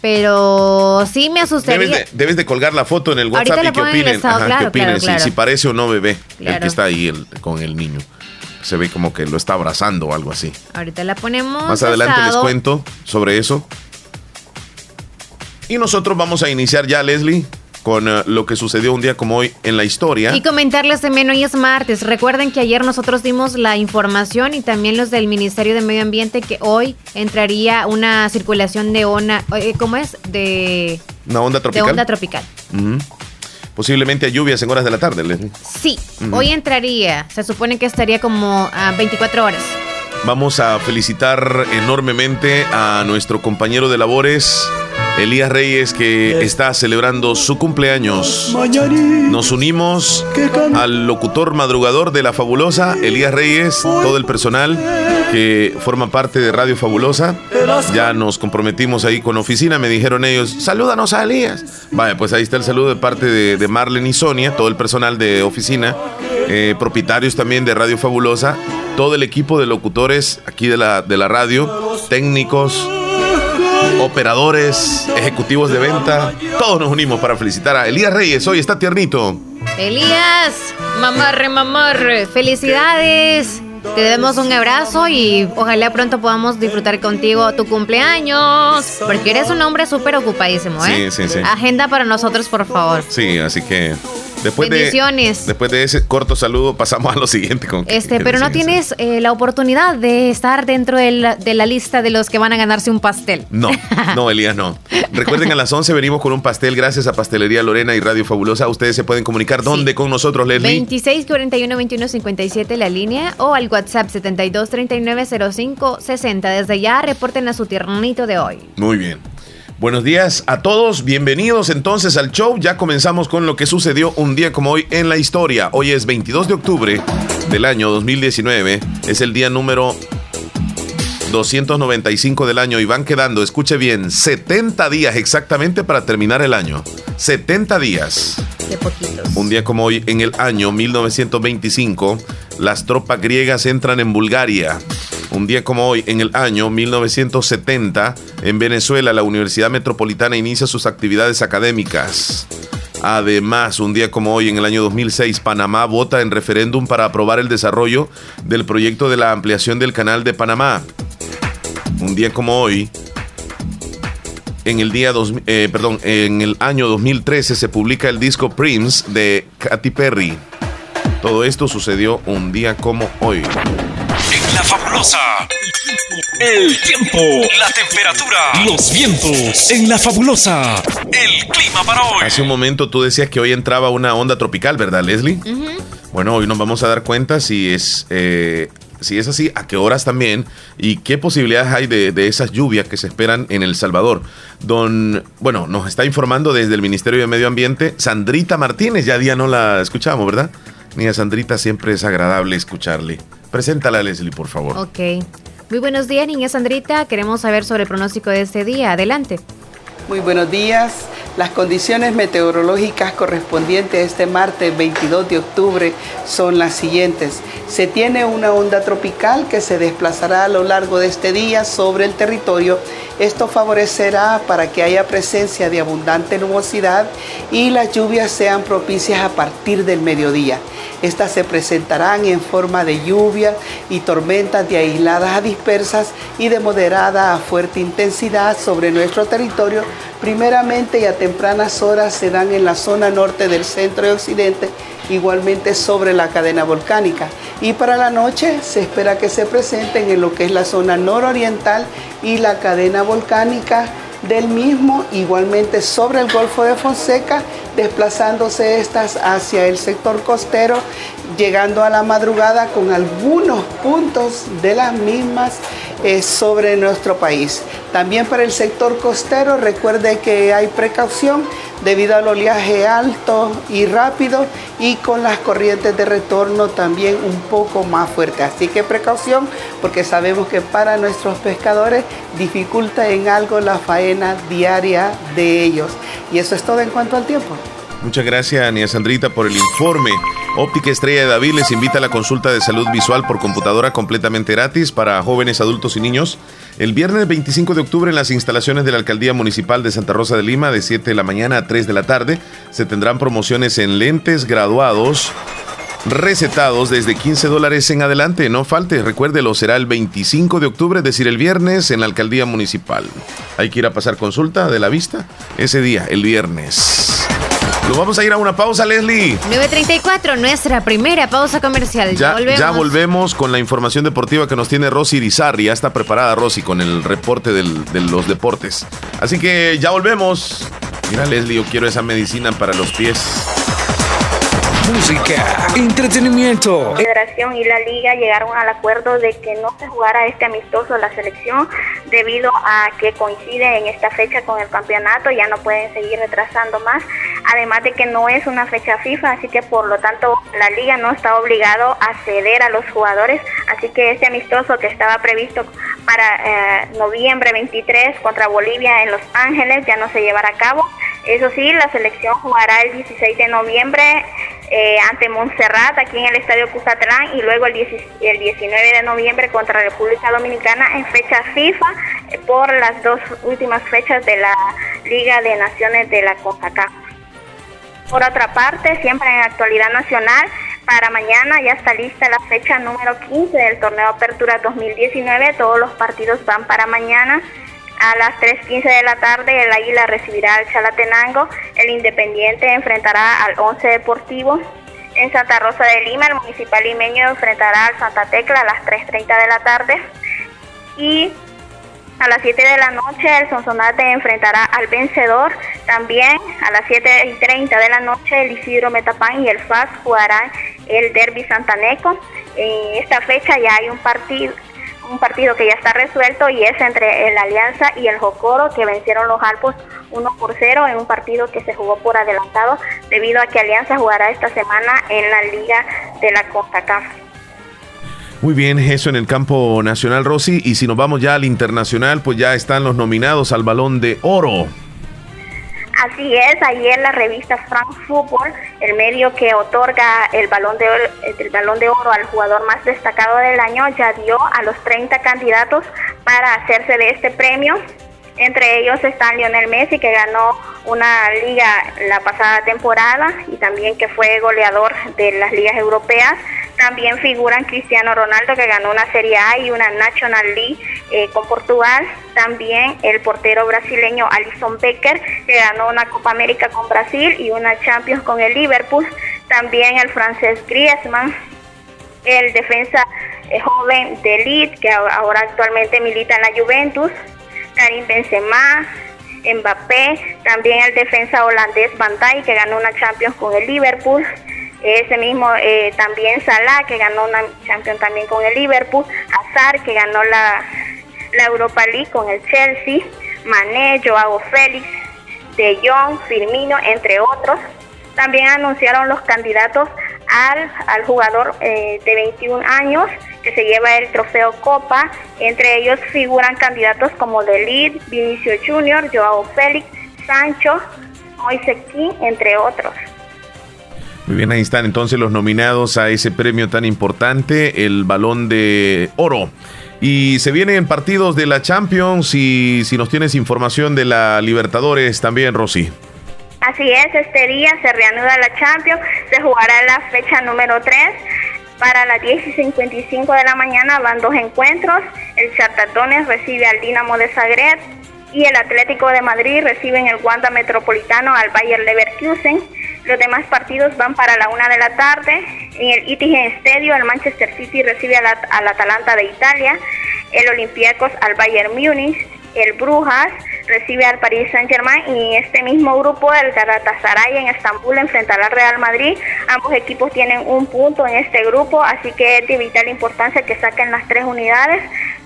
S5: Pero sí me asustaría.
S4: Debes de, colgar la foto en el WhatsApp y que opinen, ajá, opinen si, parece o no bebé el que está ahí con el niño. Se ve como que lo está abrazando o algo así.
S5: Ahorita la ponemos.
S4: Más adelante les cuento sobre eso. Y nosotros vamos a iniciar ya, Leslie, con uh, lo que sucedió un día como hoy en la historia.
S5: Y comentarles también hoy es martes. Recuerden que ayer nosotros dimos la información y también los del Ministerio de Medio Ambiente que hoy entraría una circulación de onda, eh, ¿cómo es? De
S4: una onda tropical.
S5: De onda tropical.
S4: Uh -huh. Posiblemente lluvias en horas de la tarde, Leslie.
S5: Sí, uh -huh. hoy entraría. Se supone que estaría como a 24 horas.
S4: Vamos a felicitar enormemente a nuestro compañero de labores, Elías Reyes, que está celebrando su cumpleaños. Nos unimos al locutor madrugador de La Fabulosa, Elías Reyes, todo el personal que forma parte de Radio Fabulosa. Ya nos comprometimos ahí con oficina, me dijeron ellos, salúdanos a Elías. Vaya, pues ahí está el saludo de parte de, de Marlene y Sonia, todo el personal de oficina, eh, propietarios también de Radio Fabulosa, todo el equipo de locutores aquí de la, de la radio, técnicos, operadores, ejecutivos de venta, todos nos unimos para felicitar a Elías Reyes. Hoy está tiernito.
S5: Elías, mamarre, mamarre, felicidades. Te damos un abrazo y ojalá pronto podamos disfrutar contigo tu cumpleaños. Porque eres un hombre súper ocupadísimo, ¿eh?
S4: Sí, sí, sí.
S5: Agenda para nosotros, por favor.
S4: Sí, así que Después
S5: Bendiciones.
S4: De, después de ese corto saludo pasamos a lo siguiente. Con
S5: este, pero no tienes eh, la oportunidad de estar dentro de la, de la, lista de los que van a ganarse un pastel.
S4: No, no, Elías, no. Recuerden, a las 11 venimos con un pastel gracias a Pastelería Lorena y Radio Fabulosa. Ustedes se pueden comunicar. ¿Dónde sí. con nosotros, Leslie?
S5: 26 41 21 57 la línea o al WhatsApp 72 39 05 60. Desde ya reporten a su tiernito de hoy.
S4: Muy bien. Buenos días a todos, bienvenidos entonces al show. Ya comenzamos con lo que sucedió un día como hoy en la historia. Hoy es 22 de octubre del año 2019. Es el día número 295 del año y van quedando, escuche bien, 70 días exactamente para terminar el año. 70 días.
S5: Qué poquitos.
S4: Un día como hoy en el año 1925 las tropas griegas entran en Bulgaria. Un día como hoy, en el año 1970, en Venezuela, la Universidad Metropolitana inicia sus actividades académicas. Además, un día como hoy, en el año 2006, Panamá vota en referéndum para aprobar el desarrollo del proyecto de la ampliación del canal de Panamá. Un día como hoy, en el día eh, perdón, en el año 2013 se publica el disco Prince de Katy Perry. Todo esto sucedió un día como hoy.
S1: La fabulosa. El tiempo, la temperatura, los vientos. En la fabulosa. El clima para hoy.
S4: Hace un momento tú decías que hoy entraba una onda tropical, ¿verdad, Leslie? Bueno, hoy nos vamos a dar cuenta si es eh, si es así, ¿a qué horas también? ¿Y qué posibilidades hay de, esas lluvias que se esperan en El Salvador? Don, bueno, nos está informando desde el Ministerio de Medio Ambiente Sandrita Martínez, ya día no la escuchamos, ¿verdad? Ni a Sandrita siempre es agradable escucharle. Preséntala, Leslie, por favor.
S5: Ok. Muy buenos días, niña Sandrita. Queremos saber sobre el pronóstico de este día. Adelante.
S8: Muy buenos días. Las condiciones meteorológicas correspondientes a este martes 22 de octubre son las siguientes. Se tiene una onda tropical que se desplazará a lo largo de este día sobre el territorio. Esto favorecerá para que haya presencia de abundante nubosidad y las lluvias sean propicias a partir del mediodía. Estas se presentarán en forma de lluvia y tormentas de aisladas a dispersas y de moderada a fuerte intensidad sobre nuestro territorio primeramente y a tempranas horas se dan en la zona norte del centro y occidente, igualmente sobre la cadena volcánica. Y para la noche se espera que se presenten en lo que es la zona nororiental y la cadena volcánica del mismo, igualmente sobre el Golfo de Fonseca, desplazándose estas hacia el sector costero, llegando a la madrugada con algunos puntos de las mismas eh, sobre nuestro país. También para el sector costero, recuerde que hay precaución debido al oleaje alto y rápido y con las corrientes de retorno también un poco más fuertes. Así que precaución porque sabemos que para nuestros pescadores dificulta en algo la faena diaria de ellos. Y eso es todo en cuanto al tiempo.
S4: Muchas gracias, Ania Sandrita, por el informe. Óptica Estrella de David les invita a la consulta de salud visual por computadora completamente gratis para jóvenes, adultos y niños. El viernes 25 de octubre en las instalaciones de la Alcaldía Municipal de Santa Rosa de Lima de 7 de la mañana a 3 de la tarde se tendrán promociones en lentes graduados recetados desde 15 dólares en adelante. No falte, recuérdelo, será el 25 de octubre, es decir, el viernes en la Alcaldía Municipal. Hay que ir a pasar consulta de la vista ese día, el viernes. Nos vamos a ir a una pausa, Leslie.
S5: 9.34, nuestra primera pausa comercial.
S4: Ya, ya, volvemos. con la información deportiva que nos tiene Rosy Irizarry. Ya está preparada Rosy con el reporte de los deportes. Así que ya volvemos. Mira, Leslie, yo quiero esa medicina para los pies
S1: música, entretenimiento.
S9: La federación y la liga llegaron al acuerdo de que no se jugara este amistoso la selección debido a que coincide en esta fecha con el campeonato, ya no pueden seguir retrasando más, además de que no es una fecha FIFA, así que por lo tanto la liga no está obligado a ceder a los jugadores, así que este amistoso que estaba previsto para eh, noviembre 23 contra Bolivia en Los Ángeles ya no se llevará a cabo. Eso sí, la selección jugará el 16 de noviembre eh, ante Montserrat aquí en el Estadio Cuzatlán y luego el, 19 de noviembre contra República Dominicana en fecha FIFA eh, por las dos últimas fechas de la Liga de Naciones de la CONCACAF. Por otra parte, siempre en actualidad nacional, para mañana ya está lista la fecha número 15 del torneo Apertura 2019. Todos los partidos van para mañana. A las 3.15 de la tarde el Águila recibirá al Chalatenango, el Independiente enfrentará al Once Deportivo. En Santa Rosa de Lima el Municipal Limeño enfrentará al Santa Tecla a las 3.30 de la tarde. Y a las 7 de la noche el Sonsonate enfrentará al vencedor. También a las 7 y 30 de la noche el Isidro Metapán y el FAS jugarán el Derby Santaneco. En esta fecha ya hay un partido un partido que ya está resuelto y es entre el Alianza y el Jocoro que vencieron los Alpos 1 por 0 en un partido que se jugó por adelantado debido a que Alianza jugará esta semana en la Liga de la CONCACAF.
S4: Muy bien, eso en el campo nacional, Rosy. Y si nos vamos ya al internacional, pues ya están los nominados al balón de oro.
S9: Así es, ayer la revista Frank Football, el medio que otorga el balón de oro, el balón de oro al jugador más destacado del año, ya dio a los 30 candidatos para hacerse de este premio. Entre ellos están Lionel Messi, que ganó una liga la pasada temporada y también que fue goleador de las ligas europeas. También figuran Cristiano Ronaldo, que ganó una Serie A y una National League eh, con Portugal. También el portero brasileño Alison Becker, que ganó una Copa América con Brasil y una Champions con el Liverpool. También el francés Griezmann, el defensa eh, joven de Leeds, que ahora actualmente milita en la Juventus. Karim Benzema, Mbappé, también el defensa holandés Van Dijk, que ganó una Champions con el Liverpool. Ese mismo eh, también Salah, que ganó una Champions también con el Liverpool. Hazard, que ganó la, la Europa League con el Chelsea. Mané, Joao Félix, De Jong, Firmino, entre otros. También anunciaron los candidatos al, al jugador eh, de 21 años que se lleva el trofeo Copa. Entre ellos figuran candidatos como Delid, Vinicio Junior, Joao Félix, Sancho, Moise entre otros.
S4: Muy bien, ahí están entonces los nominados a ese premio tan importante, el balón de oro. Y se vienen partidos de la Champions y si nos tienes información de la Libertadores también, Rosy.
S9: Así es, este día se reanuda la Champions, se jugará la fecha número 3. Para las 10 y 55 de la mañana van dos encuentros. El Chartatones recibe al Dinamo de Zagreb y el Atlético de Madrid recibe en el Wanda Metropolitano al Bayer Leverkusen. Los demás partidos van para la una de la tarde. En el Itigen Stadium el Manchester City recibe al, al Atalanta de Italia, el Olympiacos al Bayern Múnich, el Brujas recibe al Paris Saint-Germain y este mismo grupo, el Galatasaray en Estambul, enfrentará al Real Madrid. Ambos equipos tienen un punto en este grupo, así que es de vital importancia que saquen las tres unidades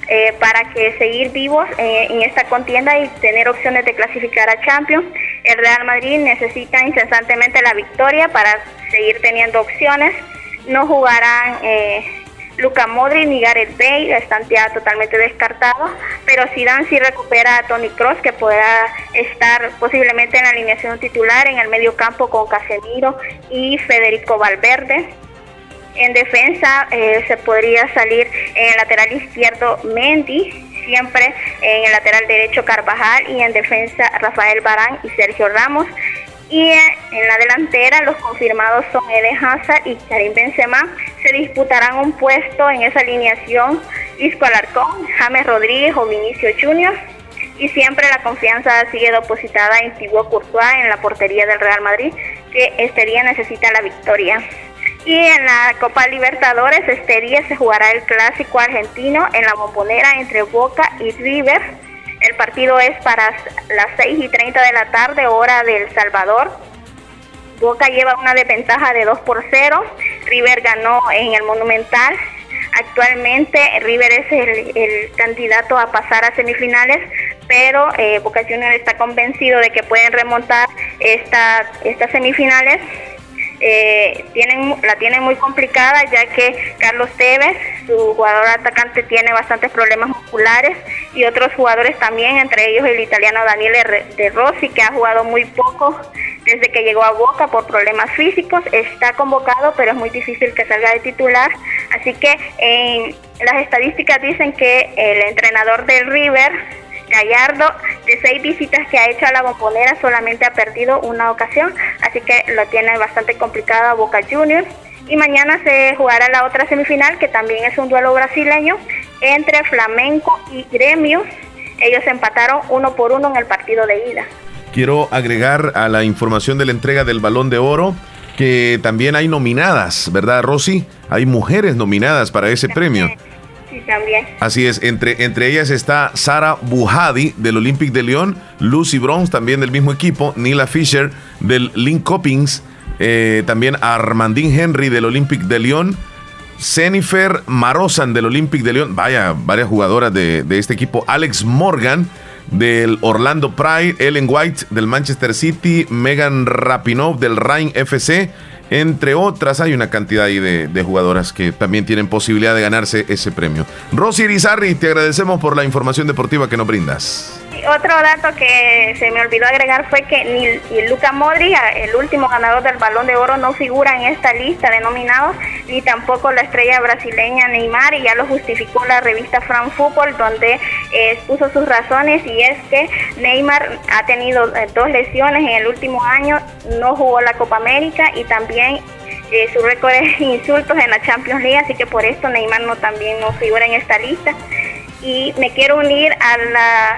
S9: eh, para que seguir vivos eh, en esta contienda y tener opciones de clasificar a Champions. El Real Madrid necesita incesantemente la victoria para seguir teniendo opciones. No jugarán eh, Luca Modri ni Gareth Bale están ya totalmente descartados, pero Zidane sí recupera a Tony Cross que podrá estar posiblemente en la alineación titular en el medio campo con Casemiro y Federico Valverde. En defensa eh, se podría salir en el lateral izquierdo Mendy, siempre en el lateral derecho Carvajal y en defensa Rafael Barán y Sergio Ramos. Y en la delantera los confirmados son Eden Hazard y Karim Benzema. Se disputarán un puesto en esa alineación Isco Alarcón, James Rodríguez o Vinicio Junior. Y siempre la confianza sigue depositada en Thibaut Courtois en la portería del Real Madrid, que este día necesita la victoria. Y en la Copa Libertadores este día se jugará el clásico argentino en la bombonera entre Boca y River el partido es para las 6 y 30 de la tarde, hora del Salvador. Boca lleva una desventaja de 2 por 0. River ganó en el Monumental. Actualmente River es el, candidato a pasar a semifinales, pero eh, Boca Juniors está convencido de que pueden remontar esta, estas semifinales eh, tienen, la tienen muy complicada ya que Carlos Tevez, su jugador atacante, tiene bastantes problemas musculares y otros jugadores también, entre ellos el italiano Daniele De Rossi, que ha jugado muy poco desde que llegó a Boca por problemas físicos. Está convocado, pero es muy difícil que salga de titular. Así que en las estadísticas dicen que el entrenador del River Gallardo, de seis visitas que ha hecho a la bombonera, solamente ha perdido una ocasión, así que lo tiene bastante complicado a Boca Juniors. Y mañana se jugará la otra semifinal, que también es un duelo brasileño, entre Flamenco y Gremio. Ellos empataron uno por uno en el partido de ida.
S4: Quiero agregar a la información de la entrega del balón de oro que también hay nominadas, ¿verdad, Rosy? Hay mujeres nominadas para ese premio
S9: también.
S4: Así es, entre, entre ellas está Sara Buhadi del Olympic de Lyon, Lucy Bronze también del mismo equipo, Nila Fisher del Link Coppings, eh, también Armandine Henry del Olympic de Lyon, Jennifer Marosan del Olympic de Lyon, vaya, varias jugadoras de, de este equipo, Alex Morgan del Orlando Pride, Ellen White del Manchester City, Megan Rapinoe del Rhein FC, entre otras, hay una cantidad ahí de, jugadoras que también tienen posibilidad de ganarse ese premio. Rosy Irizarri, te agradecemos por la información deportiva que nos brindas.
S9: Otro dato que se me olvidó agregar fue que ni, Luca Modric, el último ganador del Balón de Oro, no figura en esta lista de nominados, ni tampoco la estrella brasileña Neymar, y ya lo justificó la revista Fran Football, donde eh, expuso sus razones, y es que Neymar ha tenido eh, dos lesiones en el último año, no jugó la Copa América y también eh, su récord es insultos en la Champions League, así que por esto Neymar no también no figura en esta lista y me quiero unir a,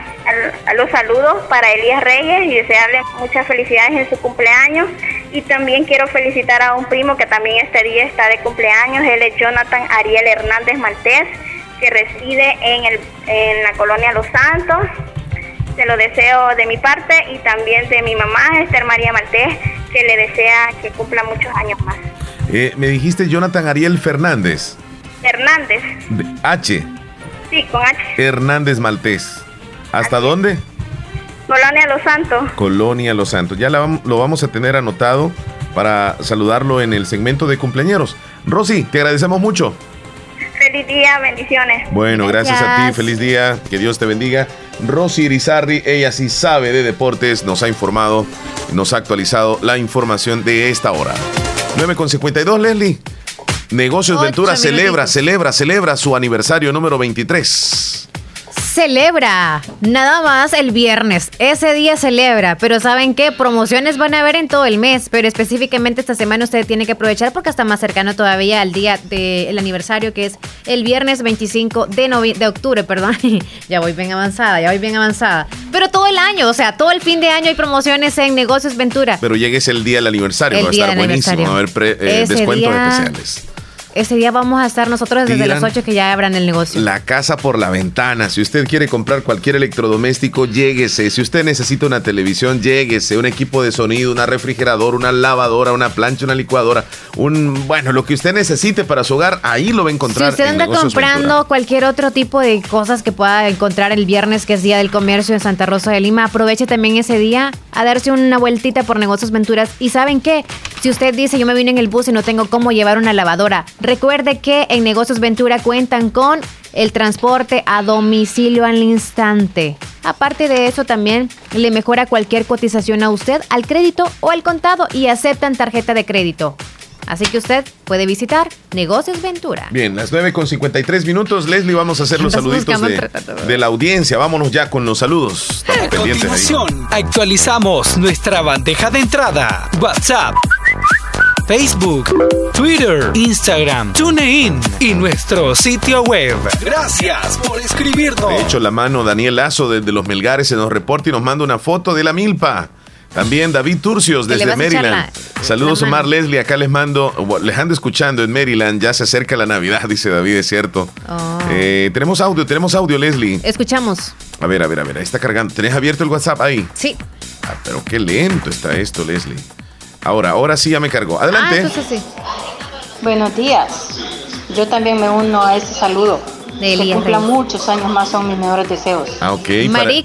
S9: a, los saludos para Elías Reyes y desearle muchas felicidades en su cumpleaños. Y también quiero felicitar a un primo que también este día está de cumpleaños, él es Jonathan Ariel Hernández Maltés, que reside en, el, en la colonia Los Santos. Se lo deseo de mi parte y también de mi mamá, Esther María Maltés, que le desea que cumpla muchos años más.
S4: Eh, me dijiste Jonathan Ariel Fernández.
S9: Hernández.
S4: H.
S9: Sí, con H.
S4: Hernández Maltés. ¿Hasta dónde?
S9: Colonia Los Santos.
S4: Colonia Los Santos. Ya lo vamos a tener anotado para saludarlo en el segmento de cumpleaños. Rosy, te agradecemos mucho.
S9: Feliz día, bendiciones.
S4: Bueno, gracias. a ti, feliz día, que Dios te bendiga. Rosy Irizarri, ella sí sabe de deportes, nos ha informado, nos ha actualizado la información de esta hora. 9.52, Leslie. Negocios Ventura celebra, celebra, celebra su aniversario número 23
S5: celebra. Nada más el viernes. Ese día celebra. Pero ¿saben qué? Promociones van a haber en todo el mes. Pero específicamente esta semana usted tiene que aprovechar porque está más cercano todavía al día del aniversario que es el viernes 25 de, de octubre. Perdón. ya voy bien avanzada, ya voy bien avanzada. Pero todo el año, o sea, todo el fin de año hay promociones en Negocios Ventura.
S4: Pero llegue el día del aniversario. va a estar buenísimo. Va a haber eh, descuentos especiales.
S5: Ese día vamos a estar nosotros desde las 8 que ya abran el negocio.
S4: La casa por la ventana. Si usted quiere comprar cualquier electrodoméstico, lléguese. Si usted necesita una televisión, lléguese. Un equipo de sonido, una refrigeradora, una lavadora, una plancha, una licuadora. Un, bueno, lo que usted necesite para su hogar, ahí lo va a encontrar.
S5: Si usted anda comprando cualquier otro tipo de cosas que pueda encontrar el viernes, que es Día del Comercio en Santa Rosa de Lima, aproveche también ese día a darse una vueltita por Negocios Venturas. Y ¿saben qué? Si usted dice, yo me vine en el bus y no tengo cómo llevar una lavadora, Recuerde que en Negocios Ventura cuentan con el transporte a domicilio al instante. Aparte de eso, también le mejora cualquier cotización a usted al crédito o al contado y aceptan tarjeta de crédito. Así que usted puede visitar Negocios Ventura.
S4: Bien, las 9 con 53 minutos. Leslie, vamos a hacer los saluditos de, la audiencia. Vámonos ya con los saludos.
S2: a continuación, actualizamos nuestra bandeja de entrada. WhatsApp Facebook, Twitter, Instagram, TuneIn y nuestro sitio web. Gracias por escribirnos.
S4: De hecho, la mano Daniel Lazo desde Los Melgares se nos reporta y nos manda una foto de la milpa. También David Turcios desde Maryland. Saludos Omar Leslie, acá les mando, les ando escuchando en Maryland, ya se acerca la Navidad, dice David, es cierto. Oh. Eh, tenemos audio, tenemos audio Leslie.
S5: Escuchamos.
S4: A ver, a ver, a ver, ahí está cargando. ¿Tenés abierto el WhatsApp ahí?
S5: Sí.
S4: Ah, pero qué lento está esto, Leslie. Ahora, ahora sí ya me cargó. Adelante. Ah, sí.
S10: Buenos días. Yo también me uno a ese saludo. De que cumpla muchos años más son mis mejores deseos.
S4: Ah, ok.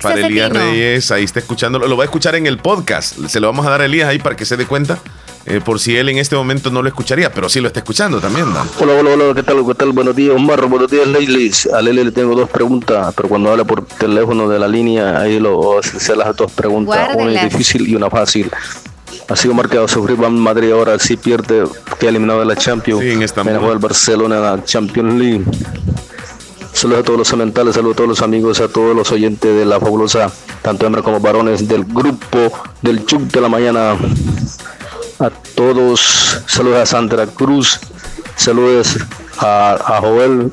S4: para, Elías Reyes, ahí está escuchando. Lo va a escuchar en el podcast. Se lo vamos a dar a Elías ahí para que se dé cuenta. Eh, por si él en este momento no lo escucharía, pero sí lo está escuchando también, Dan.
S11: Hola, hola, hola, ¿qué tal? ¿Qué tal? Buenos días, Omar. Buenos días, Leilis. A Lele le tengo dos preguntas, pero cuando habla por teléfono de la línea, ahí lo se las dos preguntas. Una difícil y una fácil ha sido marcado sufrir Madrid ahora sí pierde que ha eliminado de la Champions. Sí, en esta el Barcelona en la Champions League. Saludos a todos los cementales saludos a todos los amigos a todos los oyentes de la fabulosa tanto hembras como varones del grupo del Chuc de la mañana. A todos saludos a Sandra Cruz saludos a, a Joel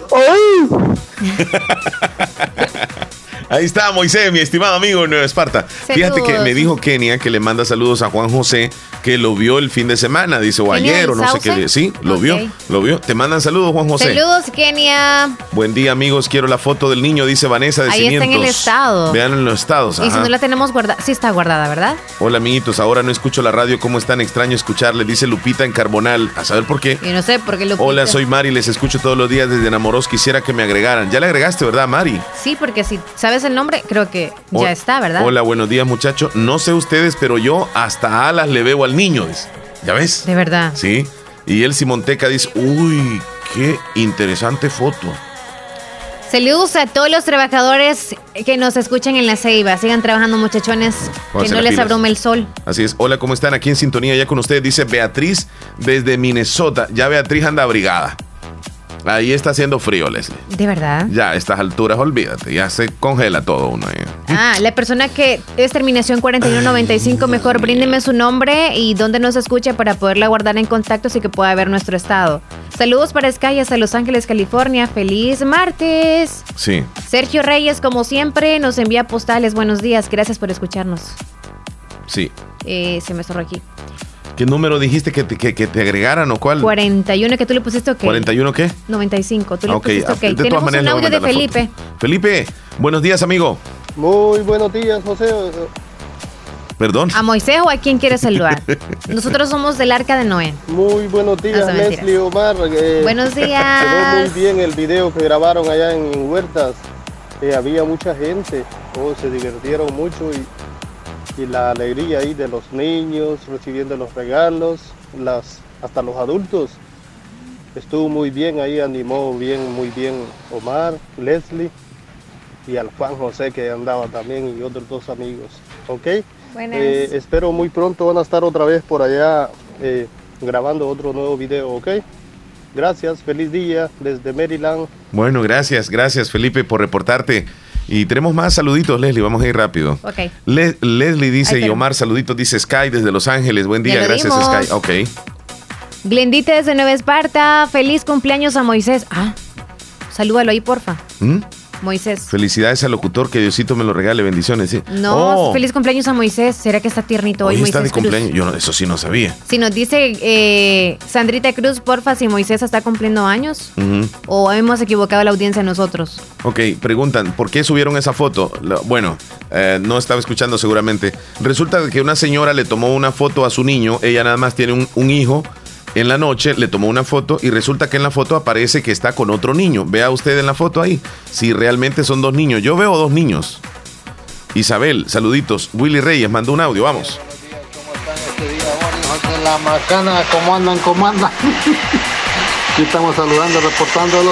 S4: Ahí está Moisés, mi estimado amigo en Nueva Esparta. Fíjate que me dijo Kenia que le manda saludos a Juan José que lo vio el fin de semana, dice, o ayer, o no sé qué. Sí, lo vio, lo vio. Te mandan saludos, Juan José.
S5: Saludos, Kenia.
S4: Buen día, amigos. Quiero la foto del niño, dice Vanessa de
S5: Ahí está en el estado.
S4: Vean en los estados.
S5: Y si no la tenemos guardada, sí está guardada, ¿verdad?
S4: Hola, amiguitos. Ahora no escucho la radio. ¿Cómo están? Extraño escucharle, dice Lupita en Carbonal. A saber por qué.
S5: Y no sé por qué Lupita.
S4: Hola, soy Mari. Les escucho todos los días desde Enamoros. Quisiera que me agregaran. Ya le agregaste, ¿verdad, Mari?
S5: Sí, porque si sabes el nombre, creo que ya está, ¿verdad?
S4: Hola, buenos días, muchachos. No sé ustedes, pero yo hasta alas le veo al niño. ¿Ya ves?
S5: De verdad.
S4: Sí. Y el Simonteca dice, uy, qué interesante foto.
S5: Saludos a todos los trabajadores que nos escuchan en la Ceiba. Sigan trabajando, muchachones. que no les abrume el sol.
S4: Así es. Hola, ¿cómo están? Aquí en sintonía ya con ustedes. Dice Beatriz desde Minnesota. Ya Beatriz anda abrigada. Ahí está haciendo frío, Leslie.
S5: ¿De verdad?
S4: Ya, a estas alturas, olvídate, ya se congela todo uno ahí.
S5: Ah, la persona que es terminación 4195, mejor bríndeme su nombre y dónde nos escucha para poderla guardar en contacto y que pueda ver nuestro estado. Saludos para Sky hasta Los Ángeles, California. Feliz martes.
S4: Sí.
S5: Sergio Reyes, como siempre, nos envía postales. Buenos días, gracias por escucharnos.
S4: Sí.
S5: Eh, se me cerró aquí.
S4: ¿Qué número dijiste que te, que, te agregaran o cuál?
S5: 41, que tú le pusiste ok.
S4: ¿41 qué?
S5: 95, tú le pusiste ok. Tenemos un audio de Felipe.
S4: Felipe, buenos días, amigo.
S12: Muy buenos días, José.
S4: Perdón.
S5: ¿A Moisés o a quién quieres saludar? Nosotros somos del Arca de Noé.
S12: Muy buenos días, Leslie Omar.
S5: Eh, buenos días.
S12: Quedó muy bien el video que grabaron allá en Huertas. Eh, había mucha gente. Oh, se divirtieron mucho y y la alegría ahí de los niños recibiendo los regalos, las, hasta los adultos. Estuvo muy bien ahí, animó bien, muy bien Omar, Leslie y al Juan José que andaba también y otros dos amigos. ¿Ok? Eh, espero muy pronto van a estar otra vez por allá eh, grabando otro nuevo video, ¿ok? Gracias, feliz día desde Maryland.
S4: Bueno, gracias, gracias Felipe por reportarte. Y tenemos más saluditos, Leslie, vamos a ir rápido.
S5: Ok.
S4: Leslie dice, y Omar, saluditos, dice Sky desde Los Ángeles. Buen día, gracias Sky. Ok.
S5: Glendita desde Nueva Esparta, feliz cumpleaños a Moisés. Ah, salúdalo ahí, porfa. ¿Mm? Moisés.
S4: Felicidades al locutor, que Diosito me lo regale, bendiciones. ¿sí?
S5: No, oh. feliz cumpleaños a Moisés. ¿Será que está tiernito hoy, hoy
S4: está de cumpleaños. Yo eso sí no sabía.
S5: Si nos dice eh, Sandrita Cruz, porfa, si Moisés está cumpliendo años o hemos equivocado la audiencia nosotros.
S4: Ok, preguntan, ¿por qué subieron esa foto? Bueno, eh, no estaba escuchando seguramente. Resulta que una señora le tomó una foto a su niño, ella nada más tiene un, un hijo en la noche le tomó una foto y resulta que en la foto aparece que está con otro niño. Vea usted en la foto ahí si realmente son dos niños. Yo veo dos niños. Isabel, saluditos. Willy Reyes mandó un audio, vamos.
S12: La macana, ¿cómo andan? ¿Cómo andan? Aquí estamos saludando, reportándolo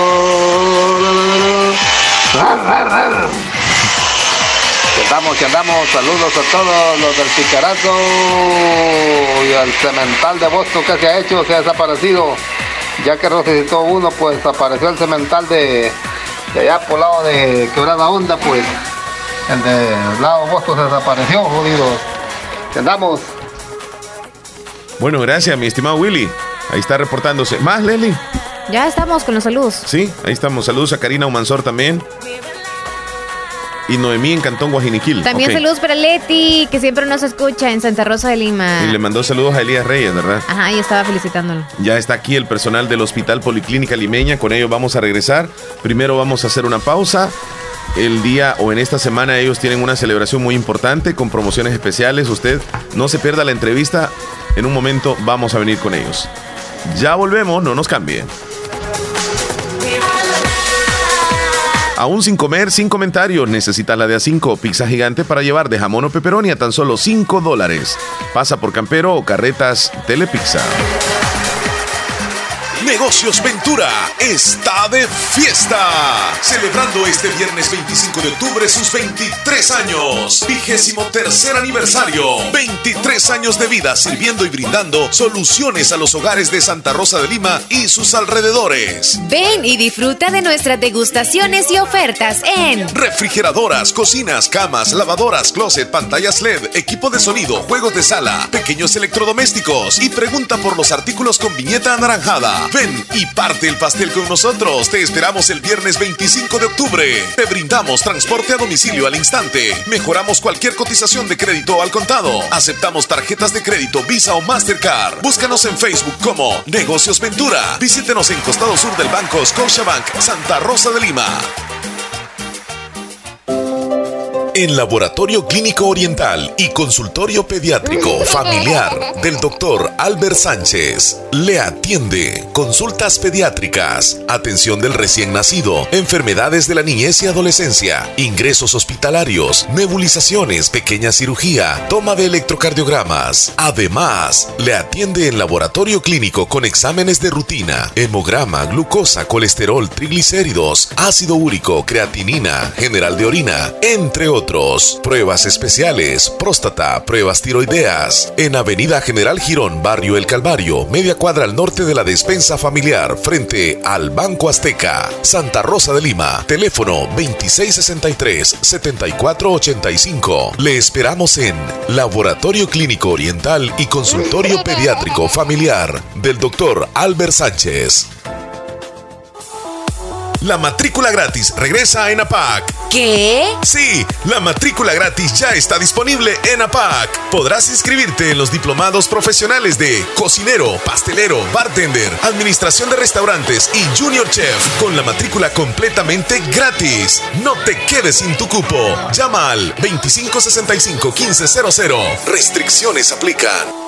S12: andamos, que andamos. Saludos a todos los del Picarazo y al cemental de Boston que se ha hecho, se ha desaparecido. Ya que resucitó uno, pues apareció el cemental de, allá por el lado de Quebrada Onda, pues el de lado de Boston se desapareció, jodidos. Que andamos.
S4: Bueno, gracias, mi estimado Willy. Ahí está reportándose. ¿Más, Leli?
S5: Ya estamos con los saludos.
S4: Sí, ahí estamos. Saludos a Karina Humansor también y Noemí en Cantón Guajiniquil.
S5: También saludos para Leti, que siempre nos escucha en Santa Rosa de Lima.
S4: Y le mandó saludos a Elías Reyes, ¿verdad?
S5: Ajá, y estaba felicitándolo.
S4: Ya está aquí el personal del Hospital Policlínica Limeña, con ellos vamos a regresar. Primero vamos a hacer una pausa. El día o en esta semana ellos tienen una celebración muy importante con promociones especiales. Usted no se pierda la entrevista. En un momento vamos a venir con ellos. Ya volvemos, no nos cambie. Aún sin comer, sin comentarios, necesitas la de A5, pizza gigante para llevar de jamón o peperoni a tan solo 5 dólares. Pasa por Campero o Carretas Telepizza.
S1: Negocios Ventura está de fiesta. Celebrando este viernes 25 de octubre sus 23 años. Vigésimo tercer aniversario. 23 años de vida sirviendo y brindando soluciones a los hogares de Santa Rosa de Lima y sus alrededores.
S3: Ven y disfruta de nuestras degustaciones y ofertas en
S1: refrigeradoras, cocinas, camas, lavadoras, closet, pantallas LED, equipo de sonido, juegos de sala, pequeños electrodomésticos y pregunta por los artículos con viñeta anaranjada. Ven y parte el pastel con nosotros. Te esperamos el viernes 25 de octubre. Te brindamos transporte a domicilio al instante. Mejoramos cualquier cotización de crédito al contado. Aceptamos tarjetas de crédito Visa o Mastercard. Búscanos en Facebook como Negocios Ventura. Visítenos en costado sur del Banco Scotiabank, Santa Rosa de Lima.
S4: En Laboratorio Clínico Oriental y Consultorio Pediátrico Familiar del Dr. Albert Sánchez le atiende consultas pediátricas, atención del recién nacido, enfermedades de la niñez y adolescencia, ingresos hospitalarios, nebulizaciones, pequeña cirugía, toma de electrocardiogramas. Además, le atiende en laboratorio clínico con exámenes de rutina, hemograma, glucosa, colesterol, triglicéridos, ácido úrico, creatinina, general de orina, entre otros Pruebas especiales, próstata, pruebas tiroideas. En Avenida General Girón, Barrio El Calvario, media cuadra al norte de la despensa familiar, frente al Banco Azteca. Santa Rosa de Lima, teléfono 2663-7485. Le esperamos en Laboratorio Clínico Oriental y Consultorio Pediátrico Familiar del Dr. Albert Sánchez. La matrícula gratis regresa a ENAPAC.
S5: ¿Qué?
S4: Sí, la matrícula gratis ya está disponible en APAC. Podrás inscribirte en los diplomados profesionales de cocinero, pastelero, bartender, administración de restaurantes y junior chef con la matrícula completamente gratis. No te quedes sin tu cupo. Llama al 2565 1500. Restricciones aplican.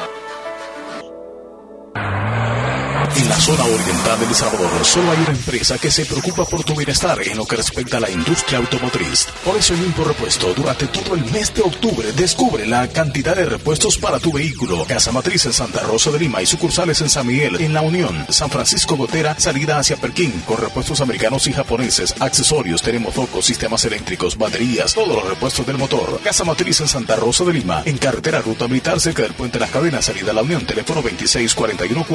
S4: La zona oriental del Salvador solo hay una empresa que se preocupa por tu bienestar en lo que respecta a la industria automotriz. Por eso en Impo Repuesto, durante todo el mes de octubre, descubre la cantidad de repuestos para tu vehículo. Casa Matriz en Santa Rosa de Lima y sucursales en San Miguel, en La Unión, San Francisco Gotera, salida hacia Perquín, con repuestos americanos y japoneses, accesorios, tenemos focos, sistemas eléctricos, baterías, todos los repuestos del motor. Casa Matriz en Santa Rosa de Lima, en carretera Ruta Militar, cerca del Puente de las Cadenas, salida a La Unión, teléfono 26 41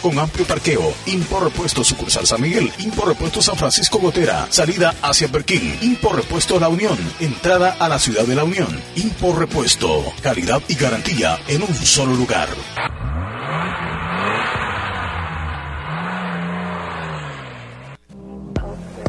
S4: con amplio parqueo. Impor Repuesto Sucursal San Miguel. Impor Repuesto San Francisco Gotera. Salida hacia Perquín. Impor Repuesto La Unión. Entrada a la ciudad de La Unión. Impor Repuesto. Calidad y garantía en un solo lugar.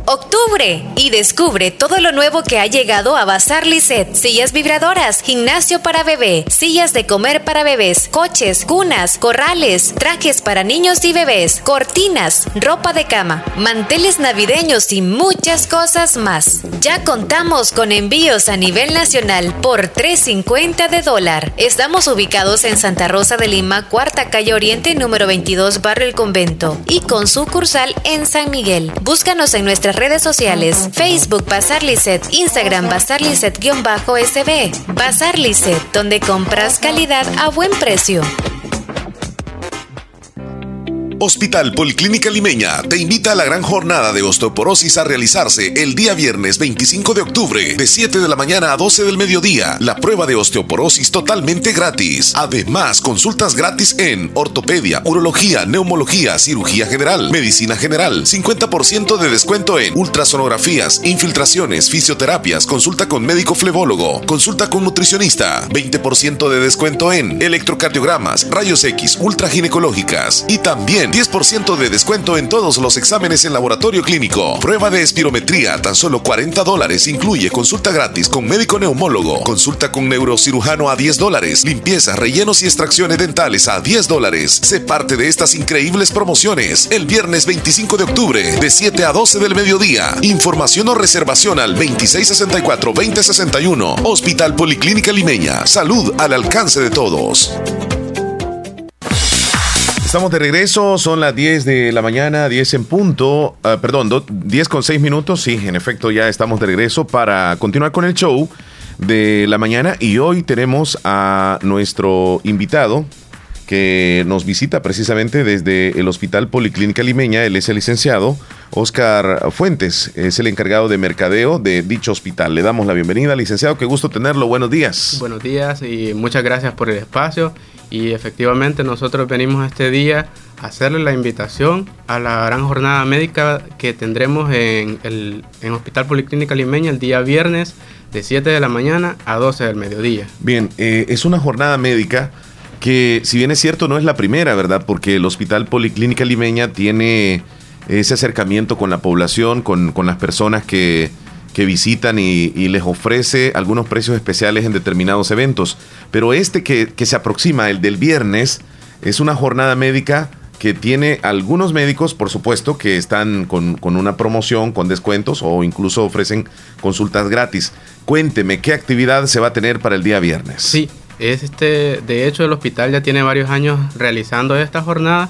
S5: Octubre y descubre todo lo nuevo que ha llegado a Bazar Lisset. Sillas vibradoras, gimnasio para bebé, sillas de comer para bebés, coches, cunas, corrales, trajes para niños y bebés, cortinas, ropa de cama, manteles navideños y muchas cosas más. Ya contamos con envíos a nivel nacional por 3.50 de dólar. Estamos ubicados en Santa Rosa de Lima, cuarta calle Oriente, número 22, barrio El Convento, y con sucursal en San Miguel. Búscanos en nuestras redes sociales, Facebook Bazar Lisset, Instagram Bazar Lisset-SB. Bazar Lisset, donde compras calidad a buen precio.
S13: Hospital Policlínica Limeña te invita a la gran jornada de osteoporosis a realizarse el día viernes 25 de octubre de 7 de la mañana a 12 del mediodía. La prueba de osteoporosis totalmente gratis. Además, consultas gratis en ortopedia, urología, neumología, cirugía general, medicina general, 50% de descuento en ultrasonografías, infiltraciones, fisioterapias, consulta con médico flebólogo, consulta con nutricionista, 20% de descuento en electrocardiogramas, rayos X, ultraginecológicas. Y también 10% de descuento en todos los exámenes en laboratorio clínico. Prueba de espirometría, tan solo 40 dólares. Incluye consulta gratis con médico neumólogo, consulta con neurocirujano a 10 dólares, limpieza, rellenos y extracciones dentales a 10 dólares. Sé parte de estas increíbles promociones el viernes 25 de octubre, de 7 a 12 del mediodía. Información o reservación al 2664-2061. Hospital Policlínica Limeña. Salud al alcance de todos.
S4: Estamos de regreso, son las 10 de la mañana, 10 en punto, uh, perdón, 10 con 6 minutos, sí, en efecto ya estamos de regreso para continuar con el show de la mañana y hoy tenemos a nuestro invitado que nos visita precisamente desde el Hospital Policlínica Limeña, él es el licenciado Oscar Fuentes, es el encargado de mercadeo de dicho hospital. Le damos la bienvenida, licenciado, qué gusto tenerlo, buenos días.
S14: Buenos días y muchas gracias por el espacio y efectivamente nosotros venimos este día a hacerle la invitación a la gran jornada médica que tendremos en el en Hospital Policlínica Limeña el día viernes de 7 de la mañana a 12 del mediodía.
S4: Bien, eh, es una jornada médica que si bien es cierto no es la primera, ¿verdad? Porque el Hospital Policlínica Limeña tiene ese acercamiento con la población, con, con las personas que, que visitan y, les ofrece algunos precios especiales en determinados eventos. Pero este que, que, se aproxima, el del viernes, es una jornada médica que tiene algunos médicos, por supuesto, que están con, con una promoción, con descuentos o incluso ofrecen consultas gratis. Cuénteme, ¿qué actividad se va a tener para el día viernes?
S14: Sí, es este, de hecho el hospital ya tiene varios años realizando esta jornada,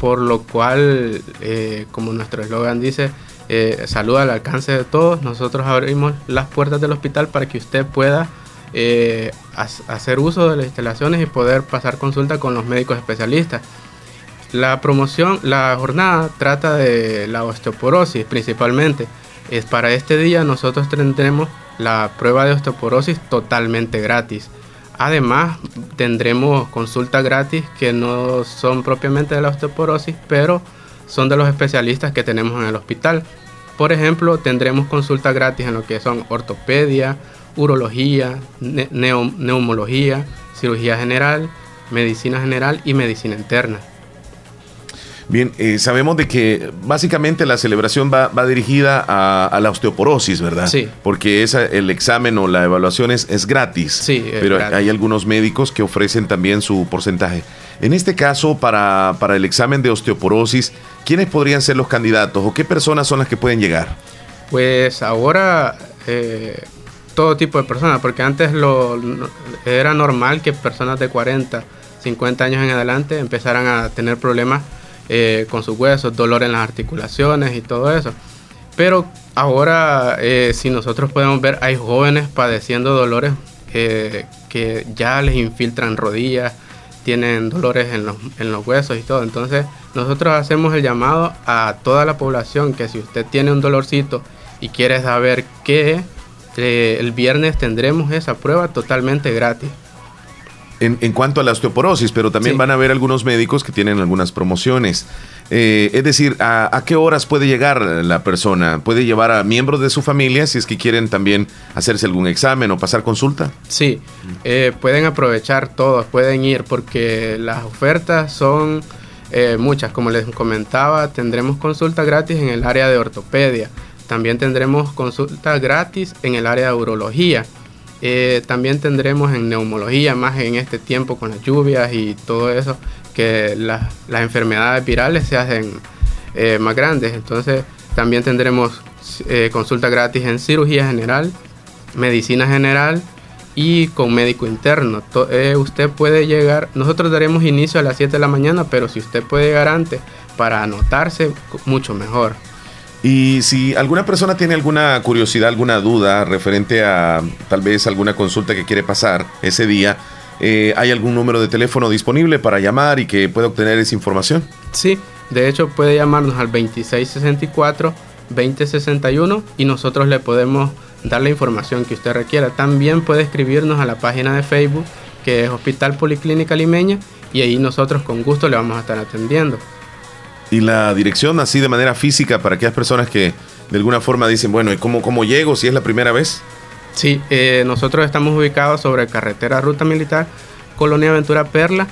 S14: por lo cual, eh, como nuestro eslogan dice, eh, salud al alcance de todos. Nosotros abrimos las puertas del hospital para que usted pueda eh, hacer uso de las instalaciones y poder pasar consulta con los médicos especialistas. La promoción, la jornada trata de la osteoporosis principalmente. Es para este día nosotros tendremos la prueba de osteoporosis totalmente gratis. Además, tendremos consulta gratis que no son propiamente de la osteoporosis, pero son de los especialistas que tenemos en el hospital. Por ejemplo, tendremos consulta gratis en lo que son ortopedia, urología, ne neumología, cirugía general, medicina general y medicina interna.
S4: Bien, eh, sabemos de que básicamente la celebración va, va dirigida a, a, la osteoporosis, ¿verdad?
S14: Sí.
S4: Porque esa, el examen o la evaluación es, es gratis.
S14: Sí, es
S4: pero
S14: gratis.
S4: hay algunos médicos que ofrecen también su porcentaje. En este caso, para, para el examen de osteoporosis, ¿quiénes podrían ser los candidatos o qué personas son las que pueden llegar?
S14: Pues ahora eh, todo tipo de personas, porque antes lo, era normal que personas de 40, 50 años en adelante empezaran a tener problemas eh, con sus huesos, dolor en las articulaciones y todo eso. Pero ahora, eh, si nosotros podemos ver, hay jóvenes padeciendo dolores que ya les infiltran rodillas, tienen dolores en los, en los huesos y todo. Entonces, nosotros hacemos el llamado a toda la población que si usted tiene un dolorcito y quiere saber qué, eh, el viernes tendremos esa prueba totalmente gratis.
S4: En, en, cuanto a la osteoporosis, pero también sí. van a haber algunos médicos que tienen algunas promociones. Eh, es decir, ¿a, ¿a, qué horas puede llegar la persona? ¿Puede llevar a miembros de su familia si es que quieren también hacerse algún examen o pasar consulta?
S14: Sí, eh, pueden aprovechar todos, pueden ir porque las ofertas son eh, muchas. Como les comentaba, tendremos consulta gratis en el área de ortopedia. También tendremos consulta gratis en el área de urología. Eh, también tendremos en neumología, más en este tiempo con las lluvias y todo eso, que las enfermedades virales se hacen eh, más grandes. Entonces también tendremos eh, consulta gratis en cirugía general, medicina general y con médico interno. usted puede llegar, nosotros daremos inicio a las 7 de la mañana, pero si usted puede llegar antes para anotarse, mucho mejor.
S4: Y si alguna persona tiene alguna curiosidad, alguna duda referente a tal vez alguna consulta que quiere pasar ese día, eh, ¿hay algún número de teléfono disponible para llamar y que pueda obtener esa información?
S14: Sí, de hecho puede llamarnos al 2664-2061 y nosotros le podemos dar la información que usted requiera. También puede escribirnos a la página de Facebook que es Hospital Policlínica Limeña y ahí nosotros con gusto le vamos a estar atendiendo
S4: y la dirección así de manera física para aquellas personas que de alguna forma dicen, bueno, ¿y cómo, cómo llego si es la primera vez?
S14: Sí, eh, nosotros estamos ubicados sobre carretera Ruta Militar, Colonia Aventura Perla,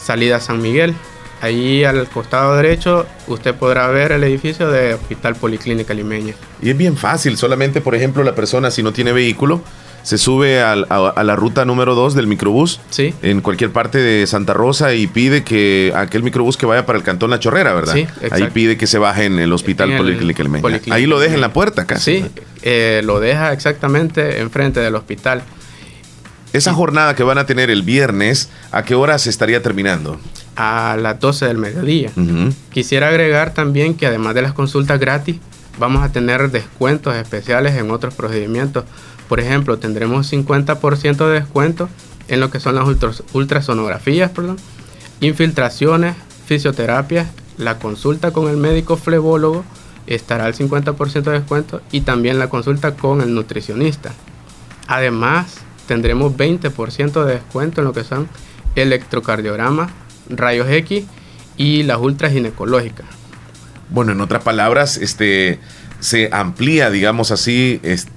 S14: salida San Miguel. Ahí al costado derecho usted podrá ver el edificio de Hospital Policlínica Limeña.
S4: Y es bien fácil, solamente por ejemplo la persona si no tiene vehículo, se sube a, la ruta número 2 del microbús
S14: sí.
S4: en cualquier parte de Santa Rosa y pide que aquel microbús que vaya para el cantón La Chorrera, ¿verdad?
S14: Sí,
S4: Ahí pide que se baje en el hospital Policlínica Ahí lo deja en la puerta casi.
S14: Sí, eh, lo deja exactamente enfrente del hospital.
S4: Esa jornada que van a tener el viernes, ¿a qué hora se estaría terminando?
S14: A las 12 del mediodía. Quisiera agregar también que además de las consultas gratis, vamos a tener descuentos especiales en otros procedimientos por ejemplo, tendremos 50% de descuento en lo que son las ultrasonografías, perdón, infiltraciones, fisioterapias, la consulta con el médico flebólogo estará al 50% de descuento y también la consulta con el nutricionista. Además, tendremos 20% de descuento en lo que son electrocardiogramas, rayos X y las ultraginecológicas.
S4: Bueno, en otras palabras, este se amplía, digamos así, este,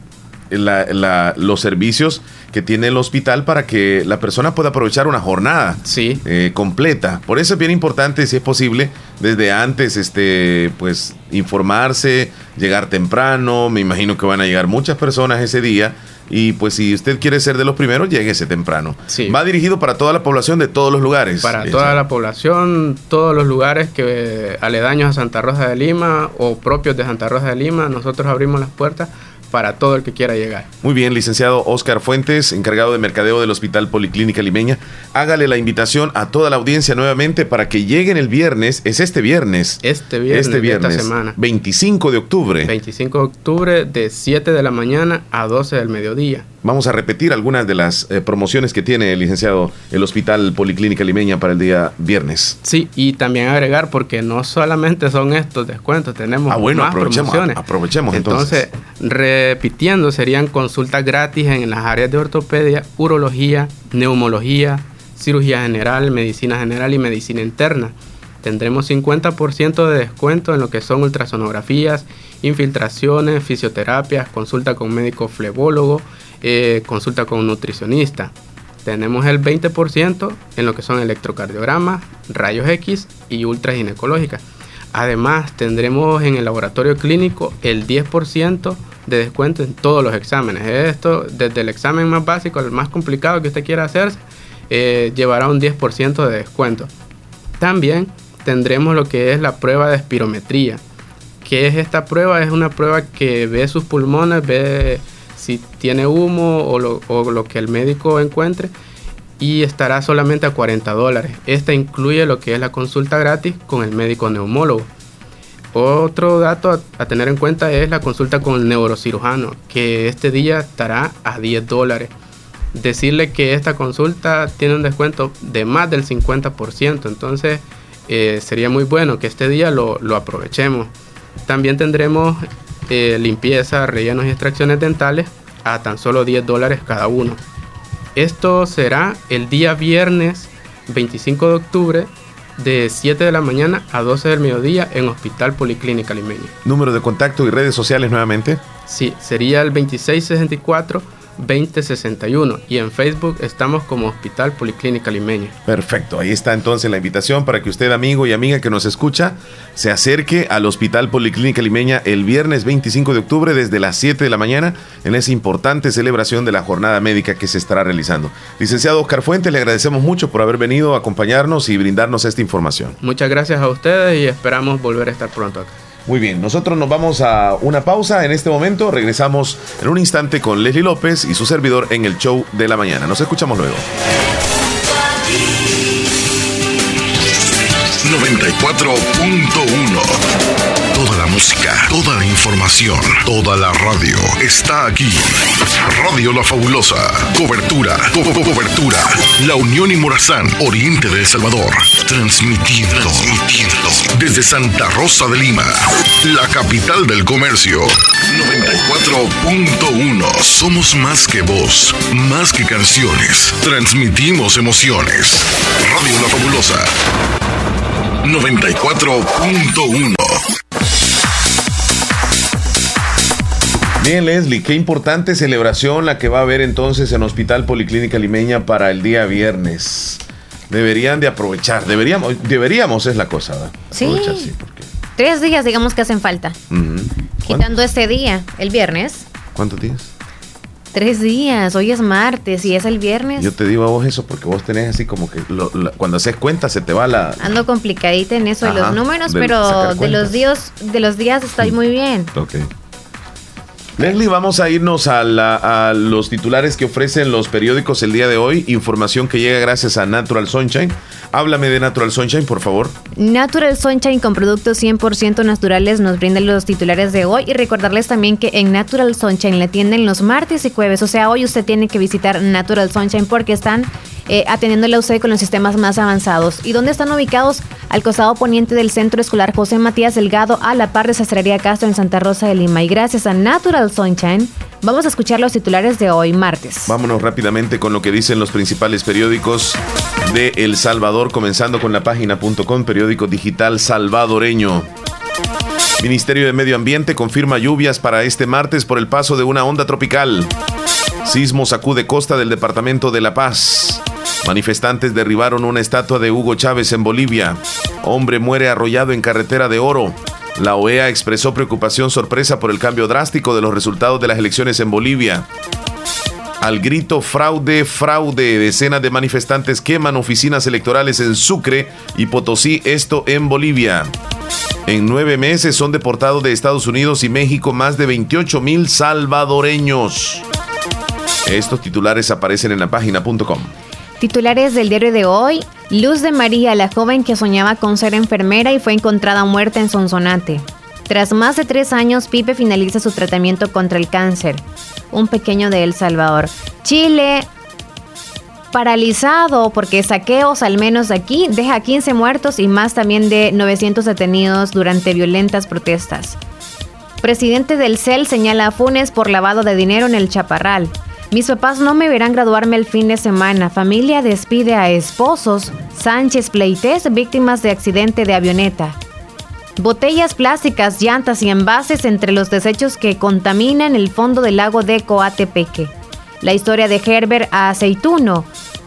S4: los servicios que tiene el hospital para que la persona pueda aprovechar una jornada
S14: sí.
S4: Eh, completa. Por eso es bien importante, si es posible, desde antes, este, pues, informarse, llegar temprano. Me imagino que van a llegar muchas personas ese día. Y pues si usted quiere ser de los primeros, lléguese temprano.
S14: Sí.
S4: Va dirigido para toda la población de todos los lugares.
S14: Para toda la población, todos los lugares que aledaños a Santa Rosa de Lima o propios de Santa Rosa de Lima, nosotros abrimos las puertas para todo el que quiera llegar.
S4: Muy bien, licenciado Oscar Fuentes, encargado de mercadeo del Hospital Policlínica Limeña. Hágale la invitación a toda la audiencia nuevamente para que lleguen el viernes, es este viernes.
S14: Este viernes, este viernes esta semana.
S4: 25 de octubre.
S14: 25 de octubre de 7 de la mañana a 12 del mediodía.
S4: Vamos a repetir algunas de las eh, promociones que tiene el licenciado el Hospital Policlínica Limeña para el día viernes.
S14: Sí, y también agregar, porque no solamente son estos descuentos, tenemos
S4: ah, bueno,
S14: más
S4: aprovechemos,
S14: promociones.
S4: aprovechemos entonces.
S14: Entonces, repitiendo, serían consultas gratis en las áreas de ortopedia, urología, neumología, cirugía general, medicina general y medicina interna. Tendremos 50% de descuento en lo que son ultrasonografías, infiltraciones, fisioterapias, consulta con médico flebólogo, eh, consulta con un nutricionista. Tenemos el 20% en lo que son electrocardiogramas, rayos X y ultraginecológica. Además, tendremos en el laboratorio clínico el 10% de descuento en todos los exámenes. Esto, desde el examen más básico al más complicado que usted quiera hacerse, eh, llevará un 10% de descuento. También tendremos lo que es la prueba de espirometría. ¿Qué es esta prueba? Es una prueba que ve sus pulmones, ve si tiene humo o lo, que el médico encuentre y estará solamente a 40 dólares. Esta incluye lo que es la consulta gratis con el médico neumólogo. Otro dato a, tener en cuenta es la consulta con el neurocirujano, que este día estará a 10 dólares. Decirle que esta consulta tiene un descuento de más del 50%, entonces eh, sería muy bueno que este día lo, lo aprovechemos. También tendremos eh, limpieza, rellenos y extracciones dentales a tan solo 10 dólares cada uno. Esto será el día viernes 25 de octubre de 7 de la mañana a 12 del mediodía en Hospital Policlínica Limeña.
S4: ¿Número de contacto y redes sociales nuevamente?
S14: Sí, sería el 2664 2061 y en Facebook estamos como Hospital Policlínica Limeña.
S4: Perfecto, ahí está entonces la invitación para que usted, amigo y amiga que nos escucha, se acerque al Hospital Policlínica Limeña el viernes 25 de octubre desde las 7 de la mañana en esa importante celebración de la jornada médica que se estará realizando. Licenciado Oscar Fuente, le agradecemos mucho por haber venido a acompañarnos y brindarnos esta información.
S14: Muchas gracias a ustedes y esperamos volver a estar pronto acá.
S4: Muy bien, nosotros nos vamos a una pausa en este momento. Regresamos en un instante con Leslie López y su servidor en el show de la mañana. Nos escuchamos luego.
S1: 94.1 Toda la toda la información, toda la radio está aquí. Radio La Fabulosa. Cobertura, cobertura. La Unión y Morazán, Oriente de El Salvador. Transmitiendo, transmitiendo. Desde Santa Rosa de Lima, la capital del comercio. 94.1. Somos más que voz, más que canciones. Transmitimos emociones. Radio La Fabulosa. 94.1
S4: Bien, Leslie, qué importante celebración la que va a haber entonces en Hospital Policlínica Limeña para el día viernes. Deberían de aprovechar, deberíamos, deberíamos es la cosa, ¿verdad?
S5: Sí. Tres días, digamos que hacen falta. Quitando ese día, el viernes.
S4: ¿Cuántos días?
S5: Tres días, hoy es martes y es el viernes.
S4: Yo te digo a vos eso porque vos tenés así como que cuando haces cuenta se te va la...
S5: Ando complicadita en eso de los números, pero de los días, de los días estoy muy bien.
S4: Ok. Leslie, vamos a irnos a, los titulares que ofrecen los periódicos el día de hoy. Información que llega gracias a Natural Sunshine. Háblame de Natural Sunshine, por favor.
S5: Natural Sunshine con productos 100% naturales nos brinda los titulares de hoy y recordarles también que en Natural Sunshine la atienden los martes y jueves. O sea, hoy usted tiene que visitar Natural Sunshine porque están eh, atendiéndole a usted con los sistemas más avanzados. ¿Y dónde están ubicados? Al costado poniente del Centro Escolar José Matías Delgado, a la par de Sastrería Castro en Santa Rosa de Lima. Y gracias a Natural Sunshine, vamos a escuchar los titulares de hoy, martes.
S4: Vámonos rápidamente con lo que dicen los principales periódicos de El Salvador, comenzando con la página.com, periódico digital salvadoreño. Ministerio de Medio Ambiente confirma lluvias para este martes por el paso de una onda tropical. Sismo sacude costa del departamento de La Paz. Manifestantes derribaron una estatua de Hugo Chávez en Bolivia. Hombre muere arrollado en carretera de oro. La OEA expresó preocupación sorpresa por el cambio drástico de los resultados de las elecciones en Bolivia. Al grito fraude, fraude, decenas de manifestantes queman oficinas electorales en Sucre y Potosí, esto en Bolivia. En nueve meses son deportados de Estados Unidos y México más de 28 mil salvadoreños. Estos titulares aparecen en la página.com.
S5: Titulares del diario de hoy. Luz de María, la joven que soñaba con ser enfermera y fue encontrada muerta en Sonsonate. Tras más de tres años, Pipe finaliza su tratamiento contra el cáncer. Un pequeño de El Salvador. Chile, paralizado porque saqueos, al menos aquí, deja 15 muertos y más también de 900 detenidos durante violentas protestas. Presidente del CEL señala a Funes por lavado de dinero en el Chaparral. Mis papás no me verán graduarme el fin de semana. Familia despide a esposos. Sánchez Pleites, víctimas de accidente de avioneta. Botellas plásticas, llantas y envases entre los desechos que contaminan el fondo del lago de Coatepeque. La historia de Herbert a Aceituno.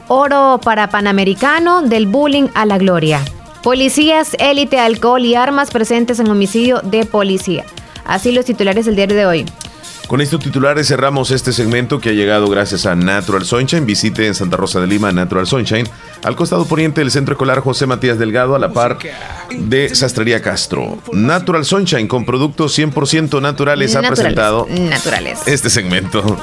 S5: Oro para Panamericano, del bullying a la gloria. Policías, élite, alcohol y armas presentes en homicidio de policía. Así los titulares del diario de hoy.
S4: Con estos titulares cerramos este segmento que ha llegado gracias a Natural Sunshine. Visite en Santa Rosa de Lima Natural Sunshine, al costado poniente del Centro Escolar José Matías Delgado, a la par de Sastrería Castro. Natural Sunshine con productos 100% naturales, ha presentado
S5: naturales.
S4: este segmento.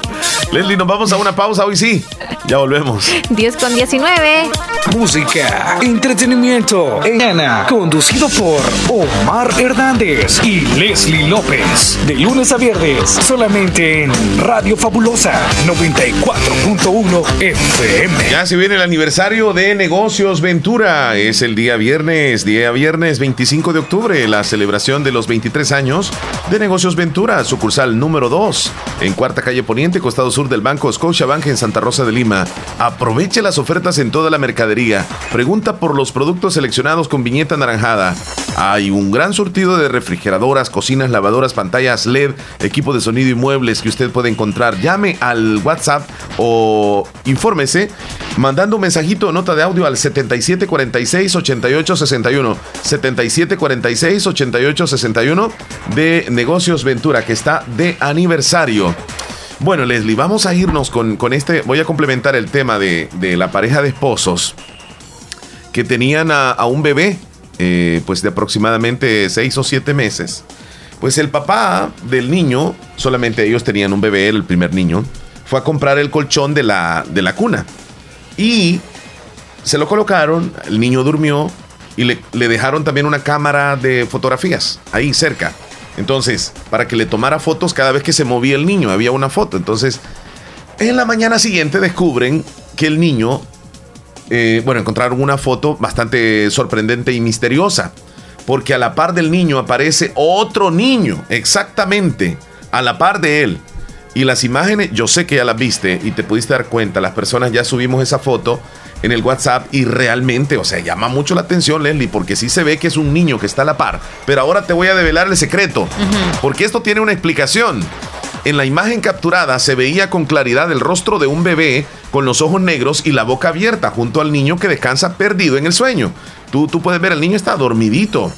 S4: Leslie, nos vamos a una pausa hoy sí. Ya volvemos.
S5: 10 con 19.
S2: Música, entretenimiento, Ana, conducido por Omar Hernández y Leslie López. De lunes a viernes, solamente en Radio Fabulosa 94.1 FM.
S4: Ya se viene el aniversario de Negocios Ventura. Es el día viernes, día viernes 25 de octubre, la celebración de los 23 años de Negocios Ventura, sucursal número 2, en Cuarta Calle Poniente, costado sur del Banco Scotiabank en Santa Rosa de Lima. Aproveche las ofertas en toda la mercadería. Pregunta por los productos seleccionados con viñeta anaranjada. Hay un gran surtido de refrigeradoras, cocinas, lavadoras, pantallas LED, equipo de sonido y que usted puede encontrar. Llame al WhatsApp o infórmese mandando un mensajito nota de audio al 7746-8861. 7746-8861 de Negocios Ventura, que está de aniversario. Bueno, Leslie, vamos a irnos con, este. Voy a complementar el tema de, la pareja de esposos que tenían a, un bebé, eh, pues de aproximadamente seis o siete meses. Pues el papá del niño, solamente ellos tenían un bebé, el primer niño, fue a comprar el colchón de la, de la cuna. Y se lo colocaron, el niño durmió y le, le dejaron también una cámara de fotografías ahí cerca. Entonces, para que le tomara fotos cada vez que se movía el niño, había una foto. Entonces, en la mañana siguiente descubren que el niño, eh, bueno, encontraron una foto bastante sorprendente y misteriosa. Porque a la par del niño aparece otro niño, exactamente, a la par de él. Y las imágenes, yo sé que ya las viste y te pudiste dar cuenta, las personas ya subimos esa foto en el WhatsApp y realmente, o sea, llama mucho la atención, Leslie, porque sí se ve que es un niño que está a la par. Pero ahora te voy a develar el secreto, porque esto tiene una explicación. En la imagen capturada se veía con claridad el rostro de un bebé con los ojos negros y la boca abierta junto al niño que descansa perdido en el sueño. Tú, tú puedes ver, el niño está dormidito,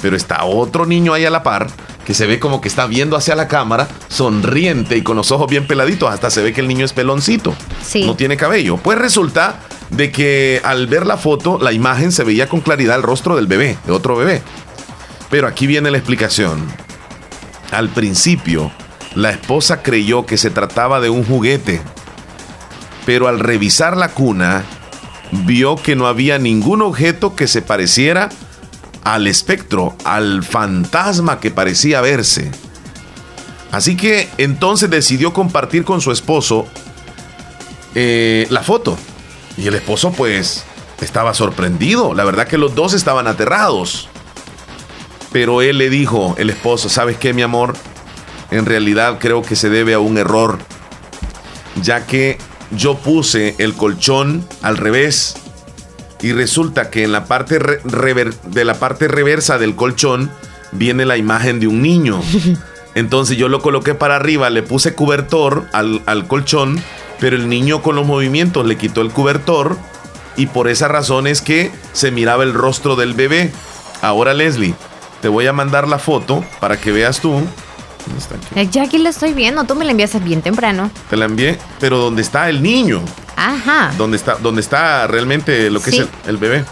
S4: pero está otro niño ahí a la par que se ve como que está viendo hacia la cámara, sonriente y con los ojos bien peladitos. Hasta se ve que el niño es peloncito. Sí. No tiene cabello. Pues resulta de que al ver la foto, la imagen se veía con claridad el rostro del bebé, de otro bebé. Pero aquí viene la explicación. Al principio, la esposa creyó que se trataba de un juguete, pero al revisar la cuna, vio que no había ningún objeto que se pareciera al espectro, al fantasma que parecía verse. Así que entonces decidió compartir con su esposo eh, la foto. Y el esposo pues estaba sorprendido. La verdad que los dos estaban aterrados. Pero él le dijo, el esposo, ¿sabes qué, mi amor? En realidad creo que se debe a un error. Ya que yo puse el colchón al revés. Y resulta que en la parte de la parte reversa del colchón viene la imagen de un niño. Entonces yo lo coloqué para arriba, le puse cubertor al, al colchón pero el niño con los movimientos le quitó el cubertor y por esa razón es que se miraba el rostro del bebé. Ahora Leslie, te voy a mandar la foto para que veas tú.
S5: ¿Dónde está aquí? Ya aquí la estoy viendo, tú me la enviaste bien temprano.
S4: Te la envié, pero ¿dónde está el niño?
S5: Ajá.
S4: ¿Dónde está, dónde está realmente lo que es el, bebé?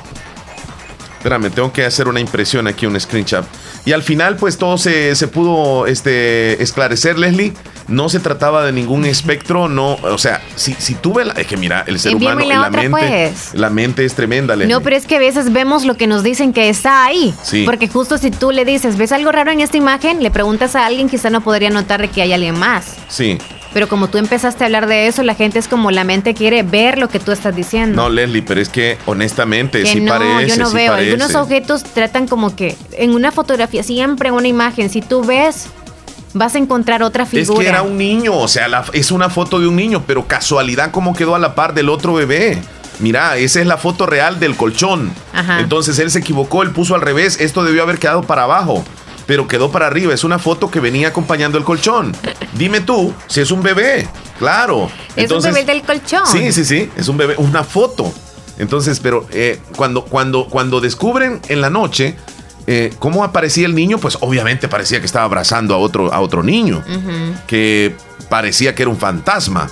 S4: Espérame, tengo que hacer una impresión aquí, un screenshot. Y al final, pues todo se, se pudo este, esclarecer, Leslie no se trataba de ningún espectro, no, o sea, si, si tuve la, es que mira, el ser humano la, mente, pues. la mente es tremenda.
S5: No, pero es que a veces vemos lo que nos dicen que está ahí. Porque justo si tú le dices, ¿ves algo raro en esta imagen? Le preguntas a alguien, quizá no podría notar que hay alguien más.
S4: Sí.
S5: Pero como tú empezaste a hablar de eso, la gente es como la mente quiere ver lo que tú estás diciendo.
S4: No, Leslie, pero es que honestamente que sí
S5: no,
S4: parece.
S5: Yo no veo. Algunos objetos tratan como que en una fotografía, siempre en una imagen, si tú ves vas a encontrar otra figura.
S4: Es que era un niño, o sea, es una foto de un niño, pero casualidad cómo quedó a la par del otro bebé. Mira, esa es la foto real del colchón. Entonces él se equivocó, él puso al revés, esto debió haber quedado para abajo, pero quedó para arriba. Es una foto que venía acompañando el colchón. Dime tú si es un bebé. Claro.
S5: Es un bebé del colchón.
S4: Sí, sí, sí, es un bebé, una foto. Entonces, pero eh, cuando, cuando, cuando descubren en la noche eh, ¿cómo aparecía el niño? Pues obviamente parecía que estaba abrazando a otro, a otro niño, que parecía que era un fantasma.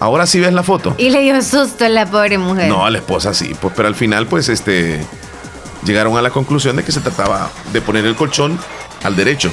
S4: Ahora sí ves la foto.
S5: Y le dio susto a la pobre mujer.
S4: No, a la esposa sí, pues, pero al final, pues, este, llegaron a la conclusión de que se trataba de poner el colchón al derecho.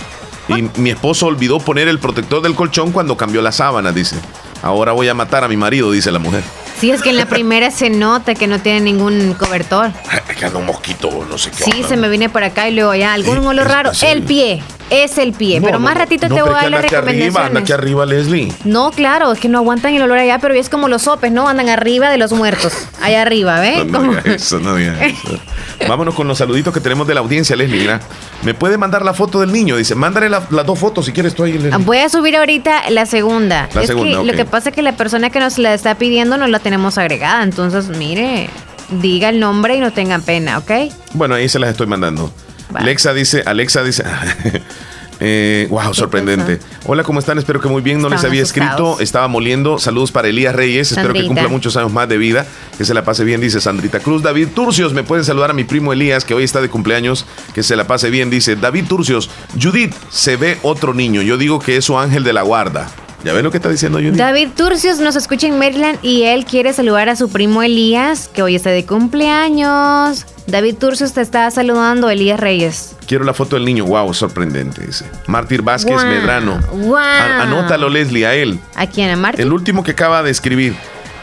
S4: Y mi esposo olvidó poner el protector del colchón cuando cambió la sábana, dice. Ahora voy a matar a mi marido, dice la mujer.
S5: Sí, es que en la primera se nota que no tiene ningún cobertor.
S4: que anda un mosquito, no sé qué.
S5: Sí, se me viene por acá y luego ya algún olor raro. el pie, es el pie. pero más ratito te voy a dar la recomendaciones.
S4: Arriba, anda aquí arriba, Leslie.
S5: No, claro, es que no aguantan el olor allá, pero es como los sopes, ¿no? Andan arriba de los muertos. Allá arriba, ¿ves?
S4: No, eso, no eso. Vámonos con los saluditos que tenemos de la audiencia, Leslie. Mira, ¿me puede mandar la foto del niño? Dice, mándale las dos fotos si quieres tú ahí, Leslie.
S5: Voy a subir ahorita la segunda. La segunda, Lo que pasa es que la persona que nos la está pidiendo no la tenemos agregada, entonces, mire. diga el nombre y no tengan pena, ¿ok?
S4: Bueno, ahí se las estoy mandando. Alexa dice, Alexa dice, Eh, wow, sorprendente. Hola, ¿cómo están? Espero que muy bien. No les había escrito. Estaba moliendo. Saludos para Elías Reyes. Espero que cumpla muchos años más de vida. Que se la pase bien, dice Sandrita Cruz. David Turcios, me pueden saludar a mi primo Elías, que hoy está de cumpleaños. Que se la pase bien, dice David Turcios. Judith, se ve otro niño. Yo digo que es su ángel de la guarda. ¿Ya ven lo que está diciendo Judith?
S5: David Turcios nos escucha en Maryland y él quiere saludar a su primo Elías, que hoy está de cumpleaños. David Turcios te está saludando, Elías Reyes.
S4: Quiero la foto del niño. Wow, sorprendente, dice. Mártir Vázquez Medrano.
S5: Wow.
S4: anótalo, Leslie, a él.
S5: ¿A quién? ¿A Mártir?
S4: El último que acaba de escribir.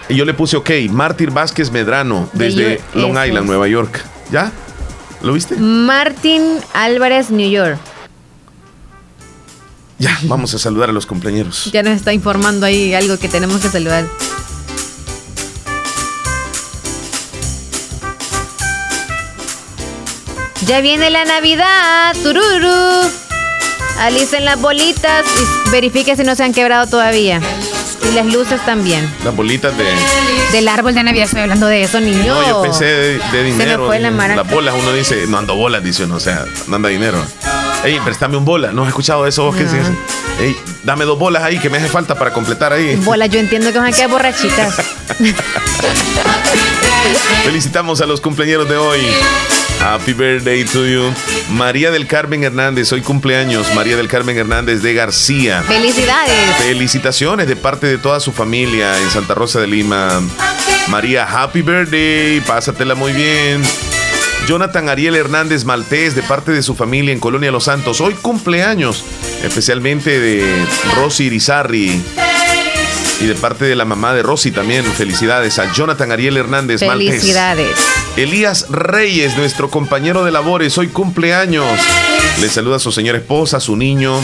S4: Y yo le puse, ok, Mártir Vázquez Medrano, desde Long Island, Nueva York. ¿Ya? ¿Lo viste?
S5: Martín Álvarez, New York.
S4: Ya, vamos a saludar a los compañeros.
S5: Ya nos está informando ahí algo que tenemos que saludar. Ya viene la Navidad, tururu. Alicen las bolitas y verifique si no se han quebrado todavía. Y las luces también.
S4: Las bolitas de.
S5: Del árbol de Navidad, estoy hablando de eso, niño.
S4: No, yo pensé de, dinero. Se me Las bolas, uno dice, no ando bolas, dice uno, o sea, no anda dinero. Ey, préstame un bola. ¿No has escuchado eso vos? Ey, dame dos bolas ahí que me hace falta para completar ahí.
S5: Bolas, yo entiendo que van a quedar borrachitas.
S4: Felicitamos a los cumpleaños de hoy. Happy birthday to you. María del Carmen Hernández, hoy cumpleaños. María del Carmen Hernández de García.
S5: Felicidades.
S4: Felicitaciones de parte de toda su familia en Santa Rosa de Lima. María, happy birthday. Pásatela muy bien. Jonathan Ariel Hernández Maltés, de parte de su familia en Colonia Los Santos. Hoy cumpleaños, especialmente de Rosy Irizarri. Y de parte de la mamá de Rosy también, felicidades a Jonathan Ariel Hernández
S5: Maltés. Felicidades.
S4: Elías Reyes, nuestro compañero de labores, hoy cumpleaños. Le saluda a su señora esposa, a su niño,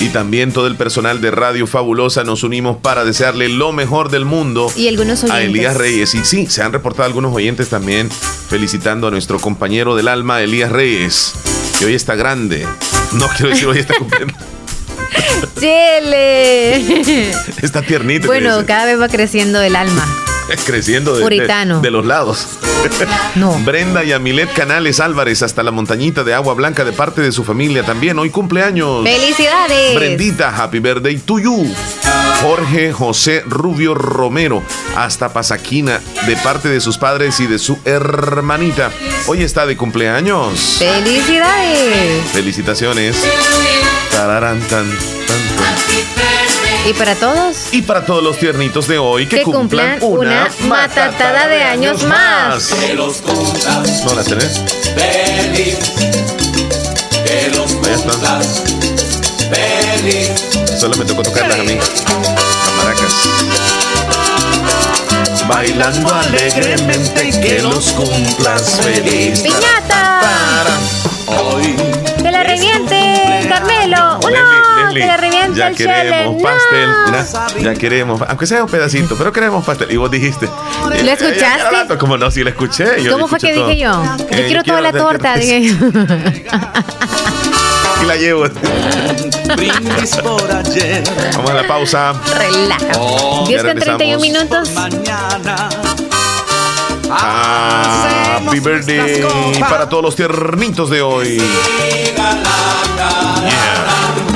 S4: y también todo el personal de Radio Fabulosa nos unimos para desearle lo mejor del mundo
S5: y algunos
S4: a Elías Reyes. Y sí, se han reportado algunos oyentes también felicitando a nuestro compañero del alma, Elías Reyes, que hoy está grande. No quiero decir hoy está cumpliendo.
S5: Chile.
S4: Está tiernito.
S5: Bueno, cada vez va creciendo el alma.
S4: creciendo de, de, los lados.
S5: No.
S4: Brenda y Amilet Canales Álvarez hasta la montañita de Agua Blanca de parte de su familia también. Hoy cumpleaños.
S5: ¡Felicidades!
S4: Brendita, happy birthday to you. Jorge José Rubio Romero hasta Pasaquina de parte de sus padres y de su hermanita. Hoy está de cumpleaños.
S5: ¡Felicidades!
S4: Felicitaciones. Tararán, tan,
S5: ¿Y para todos?
S4: Y para todos los tiernitos de hoy que, cumplan, una,
S5: matatada de años más.
S4: ¿No la tenés? Feliz, que los cumplas feliz. Solo me tocó tocarlas a mí. Las maracas. Bailando alegremente que los cumplas feliz.
S5: ¡Piñata!
S4: Para hoy.
S5: Que la reviente, Carmelo. ¡Uno!
S4: ya queremos pastel. ya queremos, aunque sea un pedacito, pero queremos pastel. Y vos dijiste.
S5: ¿Lo escuchaste?
S4: como no, si lo escuché.
S5: ¿Cómo fue que dije yo? Yo quiero toda la torta. y
S4: la llevo. Vamos a la pausa.
S5: Relaja. 10 con 31 minutos.
S4: Happy birthday para todos los tiernitos de hoy.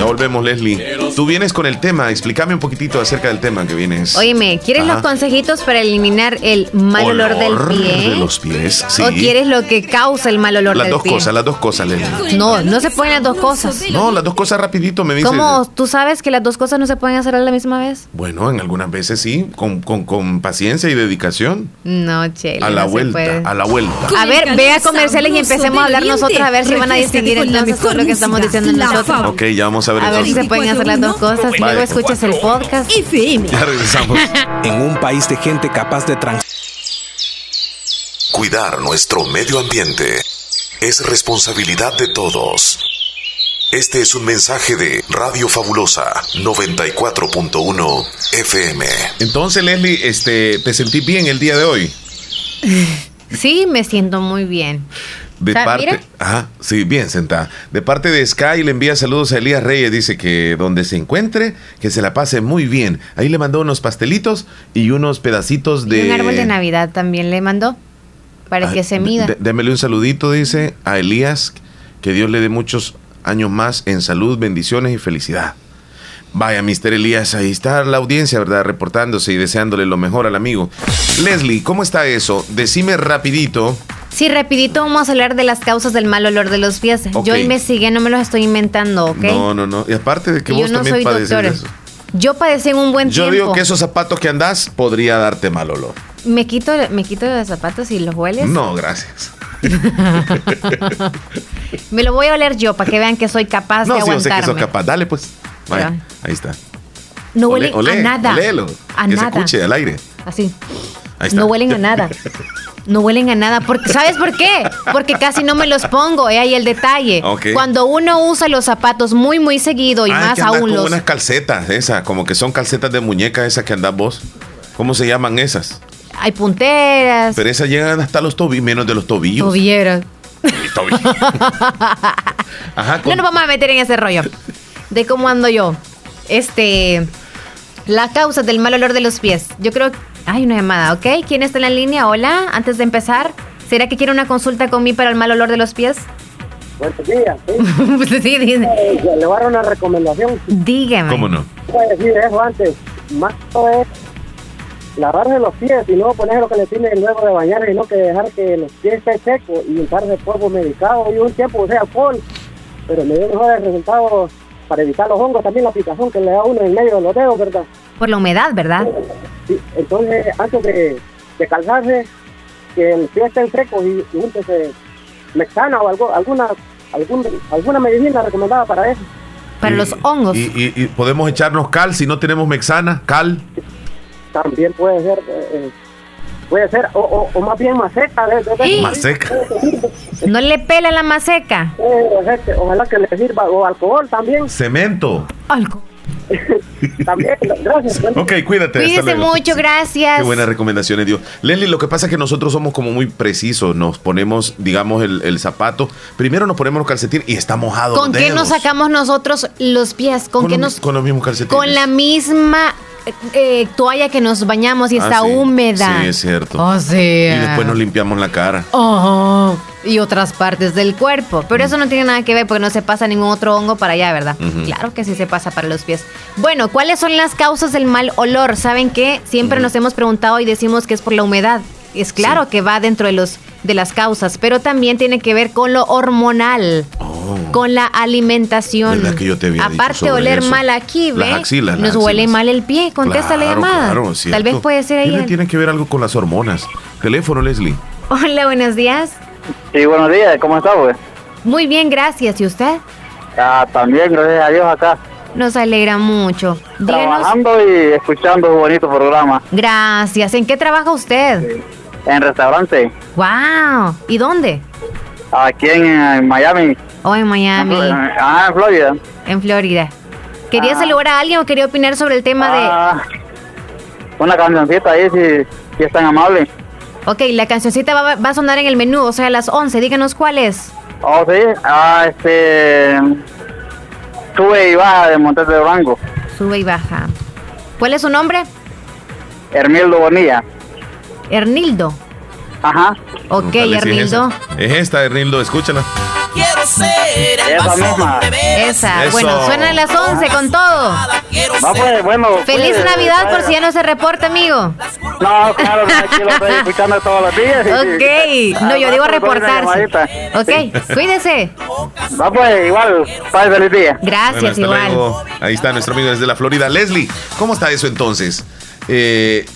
S4: Ya volvemos, Leslie. Tú vienes con el tema. Explícame un poquitito acerca del tema que vienes.
S5: Óyeme, ¿quieres los consejitos para eliminar el mal olor, del pie?
S4: de los pies, sí.
S5: ¿O quieres lo que causa el mal olor
S4: del
S5: pie?
S4: Las dos cosas, las dos cosas, Leslie.
S5: No, no se pueden las dos cosas.
S4: No, las dos cosas rapidito me dices.
S5: ¿Cómo? ¿Tú sabes que las dos cosas no se pueden hacer a la misma vez?
S4: Bueno, en algunas veces sí, con, con, paciencia y dedicación.
S5: No, Chela.
S4: A la vuelta, a la vuelta.
S5: A ver, ve a comerciales y empecemos a hablar nosotros a ver si van a distinguir entonces con lo que estamos diciendo nosotros.
S4: Ok, ya vamos a
S5: A ver si se pueden hacer las dos cosas. Luego escuchas el podcast.
S4: Ya regresamos.
S2: en un país de gente capaz de trans
S1: Cuidar nuestro medio ambiente es responsabilidad de todos. Este es un mensaje de Radio Fabulosa 94.1 FM.
S4: Entonces, Leslie, este, ¿te sentí bien el día de hoy?
S5: Sí, me siento muy bien.
S4: De parte, ajá, sí, bien sentada. De parte de Sky le envía saludos a Elías Reyes, dice que donde se encuentre, que se la pase muy bien. Ahí le mandó unos pastelitos y unos pedacitos de...
S5: un árbol de Navidad también le mandó, para que se mida.
S4: Démele un saludito, dice, a Elías, que Dios le dé muchos años más en salud, bendiciones y felicidad. Vaya, Mister Elías, ahí está la audiencia, ¿verdad? Reportándose y deseándole lo mejor al amigo. Leslie, ¿cómo está eso? Decime rapidito.
S5: Sí, rapidito vamos a hablar de las causas del mal olor de los pies. Yo investigué, no me los estoy inventando, ¿ok?
S4: No, no, no. Y aparte de que vos no también padeces eso.
S5: Yo padecí en un buen
S4: tiempo.
S5: Yo
S4: digo que esos zapatos que andás podría darte mal olor.
S5: ¿Me quito, me quito los zapatos y los hueles?
S4: No, gracias.
S5: me lo voy a oler yo para que vean que soy capaz de aguantarme. No, sí, yo sé que soy
S4: capaz. Dale, pues ahí está.
S5: No huelen a nada.
S4: a que se escuche al aire.
S5: Así. No huelen a nada. No huelen a nada. Porque, ¿Sabes por qué? Porque casi no me los pongo. Es ahí el detalle. Cuando uno usa los zapatos muy, muy seguido y más aún
S4: como
S5: los.
S4: unas calcetas, esas, como que son calcetas de muñeca, esas que andas vos. ¿Cómo se llaman esas?
S5: Hay punteras.
S4: Pero esas llegan hasta los tobillos, menos de los tobillos.
S5: Tobilleras. Ajá, No nos vamos a meter en ese rollo de cómo ando yo. Este, la causa del mal olor de los pies. Yo creo, hay una llamada, ¿ok? ¿Quién está en la línea? Hola, antes de empezar, ¿será que quiere una consulta conmigo para el mal olor de los pies?
S15: Buenos días. ¿sí?
S5: pues sí, dice.
S15: Eh, le voy a dar una recomendación.
S5: Dígame.
S4: ¿Cómo no?
S15: Voy a decir eso antes. Más es lavarse los pies y no poner lo que le tiene luego de bañar, sino que dejar que los pies estén secos y untarse polvo medicado y un tiempo usé alcohol. Pero me dio mejores resultados para evitar los hongos, también la aplicación que le da uno en medio de los dedos, ¿verdad?
S5: Por la humedad, ¿verdad?
S15: Sí, entonces antes de, calzarse, que el pie esté seco y, y úntese mexana o algo, alguna, algún, alguna medicina recomendada para eso.
S5: Para los hongos.
S4: Y, podemos echarnos cal si no tenemos mexana, cal.
S15: También puede ser. Eh, eh, puede ser, o, o, más bien maseca.
S4: De, Maseca.
S5: ¿No le pela la maseca?
S15: Eh, ojalá que le sirva, o alcohol también.
S4: Cemento.
S5: Algo.
S15: También, gracias.
S4: Ok, cuídate.
S5: Cuídese mucho, gracias.
S4: Qué buenas recomendaciones dio. Leslie, lo que pasa es que nosotros somos como muy precisos. Nos ponemos, digamos, el, zapato. Primero nos ponemos los calcetines y está mojado.
S5: ¿Con qué nos sacamos nosotros los pies? ¿Con, qué nos.?
S4: Con los mismos calcetines.
S5: Con la misma eh, toalla que nos bañamos y está ah, húmeda.
S4: Sí, es cierto.
S5: Oh,
S4: y después nos limpiamos la cara.
S5: y otras partes del cuerpo. Pero eso no tiene nada que ver porque no se pasa ningún otro hongo para allá, ¿verdad? Claro que sí se pasa para los pies. Bueno, ¿cuáles son las causas del mal olor? ¿Saben qué? Siempre nos hemos preguntado y decimos que es por la humedad. Es claro que va dentro de los de las causas, pero también tiene que ver con lo hormonal, oh. Con la alimentación. Aparte de oler mal aquí, ¿ve? Nos huele mal el pie. Contesta la llamada. Tal vez puede ser ahí.
S4: Tiene, que ver algo con las hormonas. Teléfono, Leslie.
S5: Hola, buenos días.
S15: Sí, buenos días. ¿Cómo está, güey?
S5: Muy bien, gracias. ¿Y usted?
S15: Ah, también, gracias a Dios acá.
S5: Nos alegra mucho.
S15: Trabajando y escuchando un bonito programa.
S5: Gracias. ¿En qué trabaja usted?
S15: En restaurante.
S5: Wow. ¿Y dónde?
S15: Aquí en, Miami.
S5: Oh, en Miami.
S15: Ah, en Florida.
S5: En Florida. ¿Quería ah. saludar a alguien o quería opinar sobre el tema ah,
S15: de...? Una cancioncita ahí, si, si es tan amable.
S5: Ok, la cancioncita va, va, a sonar en el menú, o sea, a las 11. Díganos cuál es.
S15: Oh, sí. Ah, este... Sube y baja de Montes de Durango.
S5: Sube y baja. ¿Cuál es su nombre?
S15: Hermildo Bonilla.
S5: Hernildo.
S15: Ajá.
S5: Ok, Hernildo.
S4: es, esta, Hernildo, escúchala.
S15: Quiero ser el Esa misma.
S5: Esa. Bueno, suena a las 11 con todo.
S15: pues, bueno.
S5: Feliz Navidad por si ya no se reporta, amigo.
S15: No, claro, aquí lo estoy escuchando todos los días.
S5: Ok. No, yo digo reportarse. Ok, cuídese.
S15: Va pues, igual. Paz, feliz día.
S5: Gracias, igual.
S4: Ahí está nuestro amigo desde la Florida. Leslie, ¿cómo está eso entonces? Eh,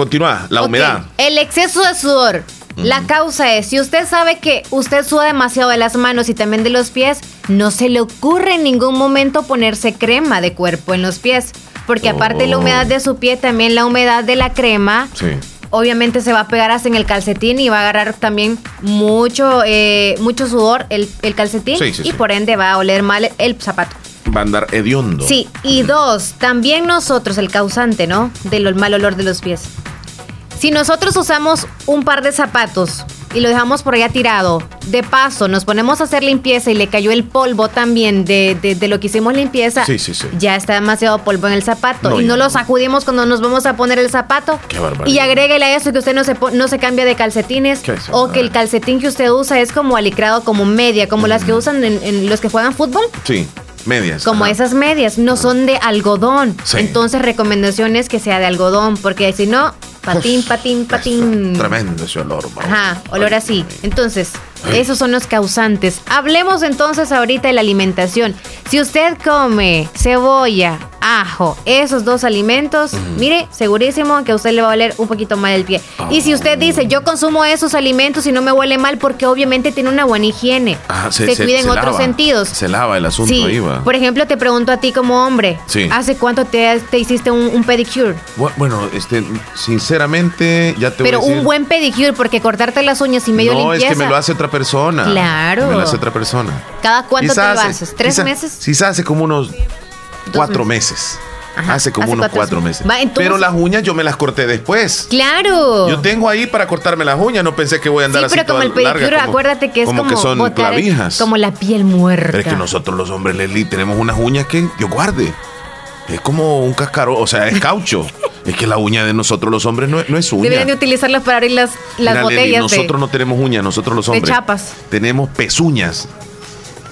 S4: Continúa, la humedad.
S5: El exceso de sudor. La causa es, si usted sabe que usted suda demasiado de las manos y también de los pies, no se le ocurre en ningún momento ponerse crema de cuerpo en los pies. Porque aparte de la humedad de su pie, también la humedad de la crema, obviamente se va a pegar hasta en el calcetín y va a agarrar también mucho, eh, mucho sudor el, calcetín y por ende va a oler mal el zapato.
S4: Va a andar hediondo.
S5: Sí, y dos, también nosotros, el causante, ¿no? Del mal olor de los pies Si nosotros usamos un par de zapatos y lo dejamos por allá tirado, de paso nos ponemos a hacer limpieza y le cayó el polvo también de, de, lo que hicimos limpieza,
S4: sí, sí, sí.
S5: ya está demasiado polvo en el zapato y no lo sacudimos cuando nos vamos a poner el zapato.
S4: Qué
S5: y agréguele a eso que usted no se, no se cambia de calcetines o que el calcetín que usted usa es como alicrado, como media, como las que usan en, los que juegan fútbol.
S4: Sí. Medias.
S5: Como esas medias, no son de algodón. Entonces, recomendación es que sea de algodón, porque si no, patín, patín, patín.
S4: Tremendo ese olor.
S5: Ajá, olor así. Entonces, esos son los causantes. Hablemos entonces ahorita de la alimentación. Si usted come cebolla, ajo, esos dos alimentos, mire, segurísimo que a usted le va a valer un poquito mal el pie. Y si usted dice, yo consumo esos alimentos y no me huele mal, porque obviamente tiene una buena higiene.
S4: Ah, se,
S5: se, cuida en otros sentidos.
S4: Se lava el asunto
S5: sí. Por ejemplo, te pregunto a ti como hombre, ¿hace cuánto te, te hiciste un, pedicure?
S4: Bueno, este, sinceramente, ya te
S5: Pero
S4: voy a decir.
S5: un buen pedicure, porque cortarte las uñas y medio limpieza.
S4: No, es que me lo hace otra persona.
S5: Claro.
S4: Me lo hace otra persona.
S5: ¿Cada cuánto te lo haces? ¿Tres meses?
S4: Se hace como unos cuatro meses. hace como unos cuatro, meses. Pero las uñas yo me las corté después.
S5: Claro.
S4: Yo tengo ahí para cortarme las uñas, no pensé que voy a andar
S5: sí, pero como el pedicure, acuérdate que es como,
S4: que son clavijas.
S5: como la piel muerta.
S4: Pero es que nosotros los hombres, Leslie, tenemos unas uñas que yo guarde. Es como un cascaro, o sea, es caucho. es que la uña de nosotros los hombres no, es uña.
S5: Deberían de utilizarlas para abrir las, las botellas.
S4: nosotros no tenemos uñas, nosotros los hombres.
S5: De chapas.
S4: Tenemos pezuñas.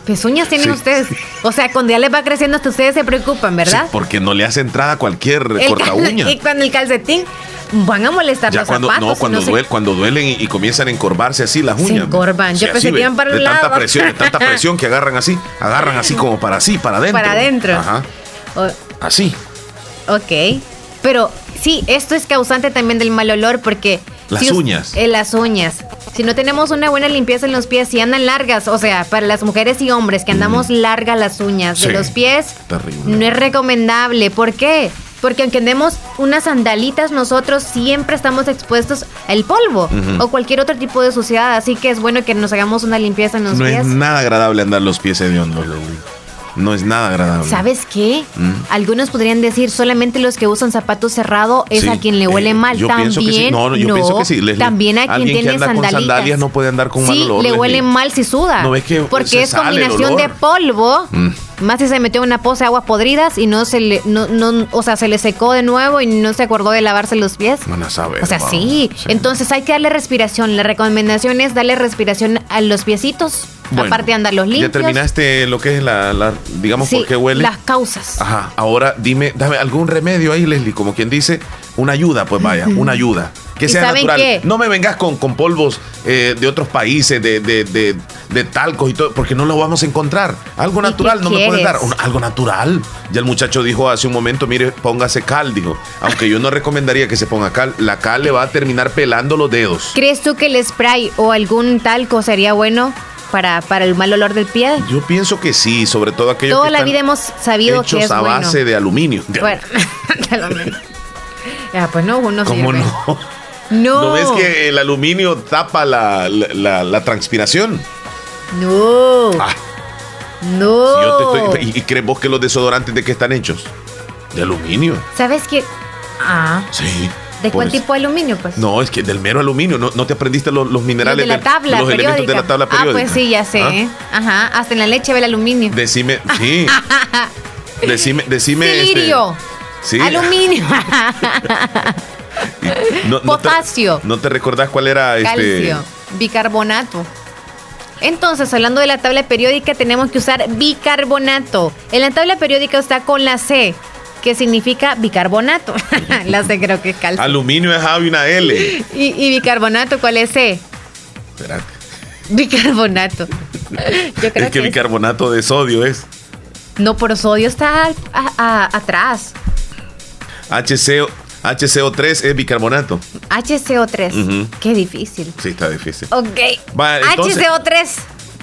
S5: Pezuñas tienen ustedes. O sea, cuando ya les va creciendo hasta ustedes se preocupan, ¿verdad? Sí,
S4: porque no le hace entrada a cualquier corta uña.
S5: Y cuando el calcetín van a molestar
S4: ya
S5: los
S4: cuando,
S5: zapatos.
S4: No, cuando, cuando duelen y, comienzan a encorvarse así las uñas. Se
S5: encorvan. Yo pensé que iban para
S4: un
S5: de
S4: Tanta presión, de tanta presión que agarran así, agarran así como para así, para adentro.
S5: Para adentro.
S4: Ajá. Así.
S5: Ok. Pero sí, esto es causante también del mal olor porque...
S4: Las uñas.
S5: En las uñas. Si no tenemos una buena limpieza en los pies, si andan largas, o sea, para las mujeres y hombres que andamos largas las uñas de los pies, no es recomendable. ¿Por qué? Porque aunque andemos unas sandalitas, nosotros siempre estamos expuestos al polvo o cualquier otro tipo de suciedad. Así que es bueno que nos hagamos una limpieza en los pies.
S4: No es nada agradable andar los pies hediondos, no es nada agradable.
S5: ¿Sabes qué? Mm. Algunos podrían decir solamente los que usan zapatos cerrados es a quien le huele eh, mal.
S4: Yo
S5: también,
S4: pienso que sí. No, yo pienso que sí.
S5: también a quien tiene
S4: que
S5: sandalias.
S4: Con sandalias no puede andar con
S5: sí,
S4: mal olor.
S5: le huele mal si suda.
S4: No ves que
S5: porque es combinación de polvo. Mm. Más si se metió en una pose de aguas podridas y no se le, no, no, o sea, se le secó de nuevo y no se acordó de lavarse los pies.
S4: Van a saber.
S5: O sea, sí. Entonces hay que darle respiración. La recomendación es darle respiración a los piecitos. Aparte de andar los limpios.
S4: Ya terminaste lo que es la, digamos, por qué huele.
S5: Las causas.
S4: Ajá. Ahora dime, dame algún remedio ahí, Leslie, como quien dice, una ayuda, pues vaya, una ayuda que sea natural. No me vengas con, con polvos eh, de otros países, de, de, de, talcos y todo, porque no lo vamos a encontrar. Algo natural, no me puedes dar. algo natural. Ya el muchacho dijo hace un momento, mire, póngase cal, dijo. Aunque yo no recomendaría que se ponga cal, la cal le va a terminar pelando los dedos.
S5: ¿Crees tú que el spray o algún talco sería bueno? Para, para, el mal olor del pie?
S4: Yo pienso que sí, sobre todo aquellos
S5: Toda la vida hemos sabido que es
S4: a base de aluminio.
S5: Bueno, de aluminio. Ya, pues no, uno
S4: ¿Cómo no?
S5: No.
S4: ¿No ves que el aluminio tapa la, la, transpiración?
S5: No.
S4: Ah.
S5: No.
S4: ¿Y, crees vos que los desodorantes de qué están hechos? De aluminio.
S5: ¿Sabes qué? Ah.
S4: Sí.
S5: ¿De cuál tipo de aluminio, pues?
S4: No, es que del mero aluminio. ¿No, te aprendiste los, minerales
S5: de la tabla
S4: los elementos de la tabla periódica?
S5: Ah, pues sí, ya sé. ¿Ah? Ajá. Hasta en la leche ve el aluminio.
S4: Decime, sí. decime, decime.
S5: Este,
S4: sí.
S5: Aluminio. Potasio.
S4: No te, recordás cuál era este?
S5: Calcio. Bicarbonato. Entonces, hablando de la tabla periódica, tenemos que usar bicarbonato. En la tabla periódica está con la C, que significa bicarbonato. la C creo que es calcio.
S4: Aluminio es A y una L.
S5: ¿Y, bicarbonato cuál es C?
S4: Espérate.
S5: Bicarbonato.
S4: Yo creo es que, bicarbonato de sodio es.
S5: No, pero sodio está atrás.
S4: HCO, HCO3 es bicarbonato.
S5: HCO3. Qué difícil.
S4: Sí, está difícil.
S5: Ok. HCO3.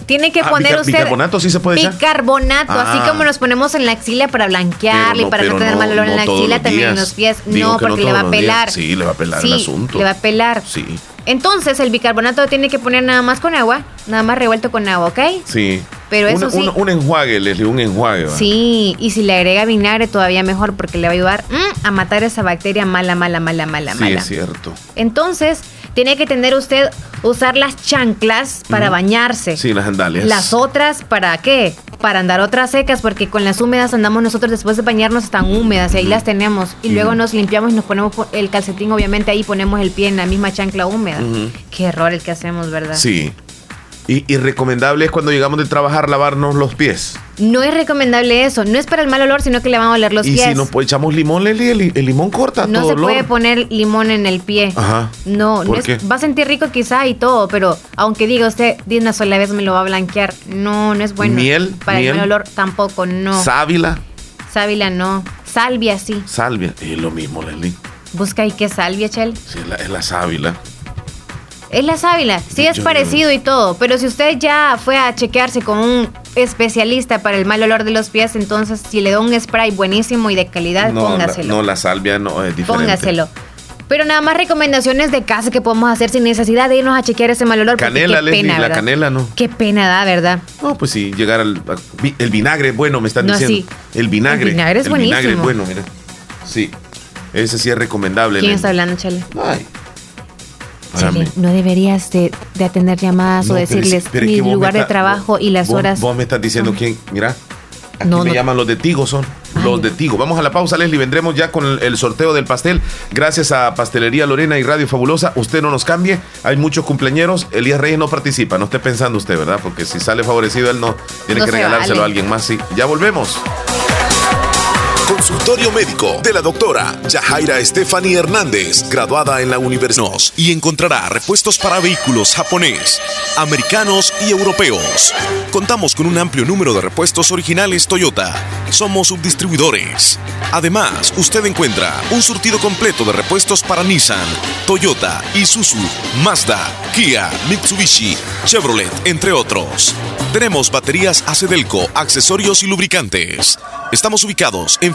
S5: Tiene que ah, poner usted.
S4: Bicarbonato sí se puede
S5: Bicarbonato, así ah. como nos ponemos en la axila para blanquearle y para no tener mal olor en la axila, también en los pies. no, porque le va a pelar.
S4: Sí, le va a pelar el asunto.
S5: Le va a pelar.
S4: Sí.
S5: Entonces, el bicarbonato tiene que poner nada más con agua, nada más revuelto con agua, ¿ok?
S4: Sí.
S5: Pero eso
S4: un,
S5: sí.
S4: un, un enjuague, Leslie, un enjuague. ¿va?
S5: Sí, y si le agrega vinagre todavía mejor porque le va a ayudar mm, a matar esa bacteria mala, mala, mala, mala,
S4: Sí,
S5: mala.
S4: es cierto.
S5: Entonces, tiene que tener usted usar las chanclas para bañarse.
S4: Sí, las sandalias.
S5: Las otras, ¿para qué? Para andar otras secas, porque con las húmedas andamos nosotros después de bañarnos están húmedas y ahí las tenemos. Y luego nos limpiamos y nos ponemos po- el calcetín, obviamente ahí ponemos el pie en la misma chancla húmeda. Qué error el que hacemos, ¿verdad?
S4: Sí. Y, y recomendable es cuando llegamos de trabajar lavarnos los pies.
S5: No es recomendable eso. No es para el mal olor, sino que le van a oler los
S4: y
S5: pies.
S4: si nos echamos limón, Leslie, el, el limón corta
S5: no
S4: todo
S5: se
S4: olor.
S5: puede poner limón en el pie.
S4: Ajá.
S5: No, no
S4: ¿Por
S5: es-
S4: qué?
S5: va a sentir rico quizá y todo, pero aunque diga usted, de una sola vez me lo va a blanquear. No, no es bueno.
S4: Miel,
S5: Para
S4: miel.
S5: el mal olor tampoco, no.
S4: Sábila,
S5: Sábila no. Salvia sí.
S4: salvia. Es lo mismo, Leslie.
S5: Busca ahí qué salvia, Chel.
S4: Sí, es la, es la sábila.
S5: Es la sábila. Sí es
S4: Yo-
S5: parecido y todo, pero si usted ya fue a chequearse con un especialista para el mal olor de los pies, entonces si le da un spray buenísimo y de calidad,
S4: No, la,
S5: póngaselo.
S4: no, la salvia no es diferente.
S5: Póngaselo. Pero nada más recomendaciones de casa que podemos hacer sin necesidad de irnos a chequear ese mal olor.
S4: Canela,
S5: qué
S4: Leslie,
S5: pena,
S4: la
S5: ¿verdad?
S4: canela no.
S5: Qué pena da, ¿verdad?
S4: No, pues sí, llegar al. el vinagre bueno, me están
S5: No,
S4: diciendo. El vinagre.
S5: El vinagre es
S4: El vinagre es
S5: buenísimo.
S4: bueno, mira. Sí. Ese sí es recomendable.
S5: ¿Quién está hablando, Chale?
S4: Ay. Para
S5: Chale,
S4: mí.
S5: no deberías de, de atender llamadas
S4: No,
S5: o decirles
S4: pero
S5: mi lugar de
S4: está-
S5: trabajo y las
S4: vos-
S5: horas.
S4: Vos me estás diciendo quién. Mira. Aquí
S5: No,
S4: me
S5: no.
S4: llaman los de Tigo, son los de Tigo. Vamos a la pausa, Leslie. Vendremos ya con el, el sorteo del pastel. Gracias a Pastelería Lorena y Radio Fabulosa. Usted no nos cambie. Hay muchos cumpleañeros. Elías Reyes no participa. No esté pensando usted, ¿verdad? Porque si sale favorecido, él no tiene que
S1: se
S4: regalárselo
S1: vale.
S4: a alguien más. Sí. Ya volvemos.
S1: Consultorio médico de la doctora Yahaira Stephanie Hernández, graduada en la Universidad y encontrará repuestos para vehículos japonés, americanos y europeos. Contamos con un amplio número de repuestos originales Toyota. Somos subdistribuidores. Además, usted encuentra un surtido completo de repuestos para Nissan, Toyota, Isuzu, Mazda, Kia, Mitsubishi, Chevrolet, entre otros. Tenemos baterías Acedelco, accesorios y lubricantes. Estamos ubicados en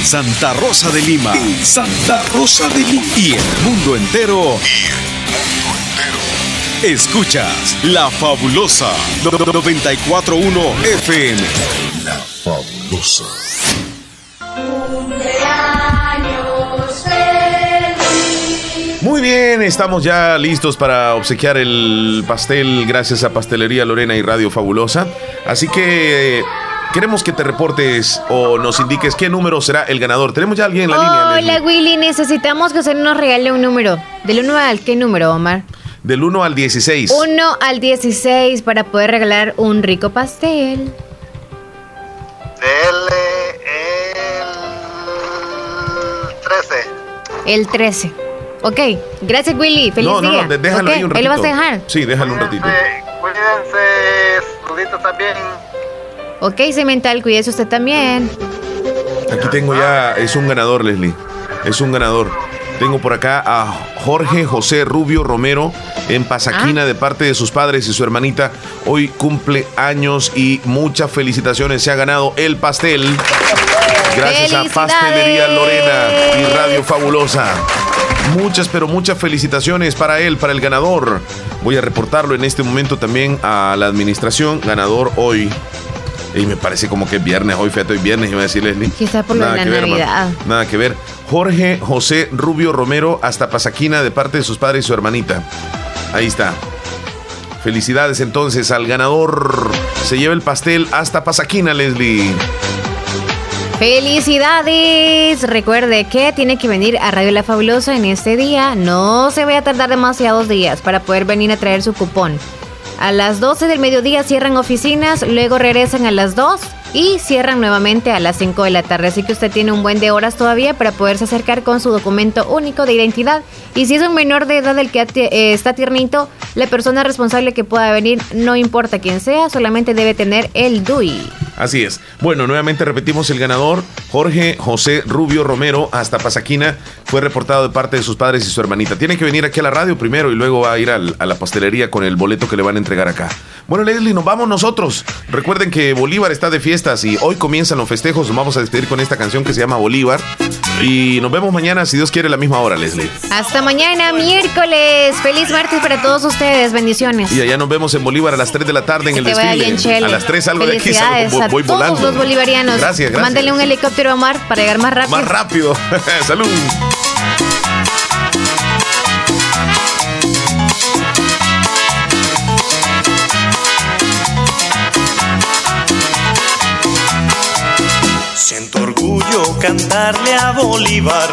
S16: En Santa Rosa de Lima. En Santa Rosa de Lima. Y el mundo entero. Escuchas La Fabulosa 941 FM. La Fabulosa.
S4: Muy bien, estamos ya listos para obsequiar el pastel gracias a Pastelería Lorena y Radio Fabulosa. Así que eh, queremos que te reportes o nos indiques qué número será el ganador. Tenemos ya alguien en la línea. Leslie.
S5: Hola Willy, necesitamos que usted nos regale un número. Del 1 al qué número, Omar?
S4: Del 1 al 16.
S5: 1 al 16 para poder regalar un rico pastel. El 13. Ok, gracias Willy, feliz
S4: no, no,
S5: día.
S4: no, déjalo
S5: Ok,
S4: ahí un ratito.
S5: ¿Ahí lo vas a dejar?
S4: Sí, déjalo un ratito.
S17: Cuídense, saluditos también.
S5: Ok, Cemental, cuídese usted también.
S4: Aquí tengo ya, es un ganador, Leslie. Es un ganador. Tengo por acá a Jorge José Rubio Romero en Pasaquina de parte de sus padres y su hermanita. Hoy cumple años y muchas felicitaciones. Se ha ganado el pastel. Gracias a Pastelería Lorena y Radio Fabulosa. Muchas, pero muchas felicitaciones para él, para el ganador. Voy a reportarlo en este momento también a la administración. Ganador hoy. Y me parece como que es viernes, hoy fíjate, hoy viernes, iba a decir Leslie.
S5: Quizá por de la
S4: que ver.
S5: Navidad.
S4: Nada que ver. Jorge José Rubio Romero, hasta Pasaquina, de parte de sus padres y su hermanita. Ahí está. Felicidades entonces al ganador. Se lleva el pastel hasta Pasaquina, Leslie.
S5: Felicidades. Recuerde que tiene que venir a Radio La Fabulosa en este día. No se vaya a tardar demasiados días para poder venir a traer su cupón. A las 12 del mediodía cierran oficinas, luego regresan a las 2 y cierran nuevamente a las 5 de la tarde. Así que usted tiene un buen de horas todavía para poderse acercar con su documento único de identidad. Y si es un menor de edad el que eh, está tiernito, la persona responsable que pueda venir, no importa quién sea, solamente debe tener el DUI.
S4: Así es. Bueno, nuevamente repetimos el ganador, Jorge José Rubio Romero, hasta Pasaquina, fue reportado de parte de sus padres y su hermanita. Tiene que venir aquí a la radio primero y luego va a ir a la pastelería con el boleto que le van a entregar acá. Bueno, Leslie, nos vamos nosotros. Recuerden que Bolívar está de fiestas y hoy comienzan los festejos. Nos vamos a despedir con esta canción que se llama Bolívar. Y nos vemos mañana, si Dios quiere, a la misma hora, Leslie.
S5: Hasta mañana, miércoles. Feliz martes para todos ustedes. Bendiciones.
S4: Y allá nos vemos en Bolívar a las 3 de la tarde en el desfile. a las 3 salgo de aquí,
S5: voy, volando. Todos los bolivarianos.
S4: Gracias, gracias.
S5: Mándenle un helicóptero a Omar para llegar más rápido.
S4: Más rápido. Salud.
S7: Cantarle a Bolívar,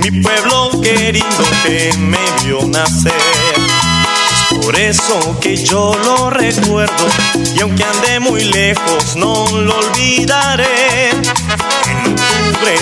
S7: mi pueblo querido que me vio nacer. Es por eso que yo lo recuerdo y aunque ande muy lejos no lo olvidaré. En octubre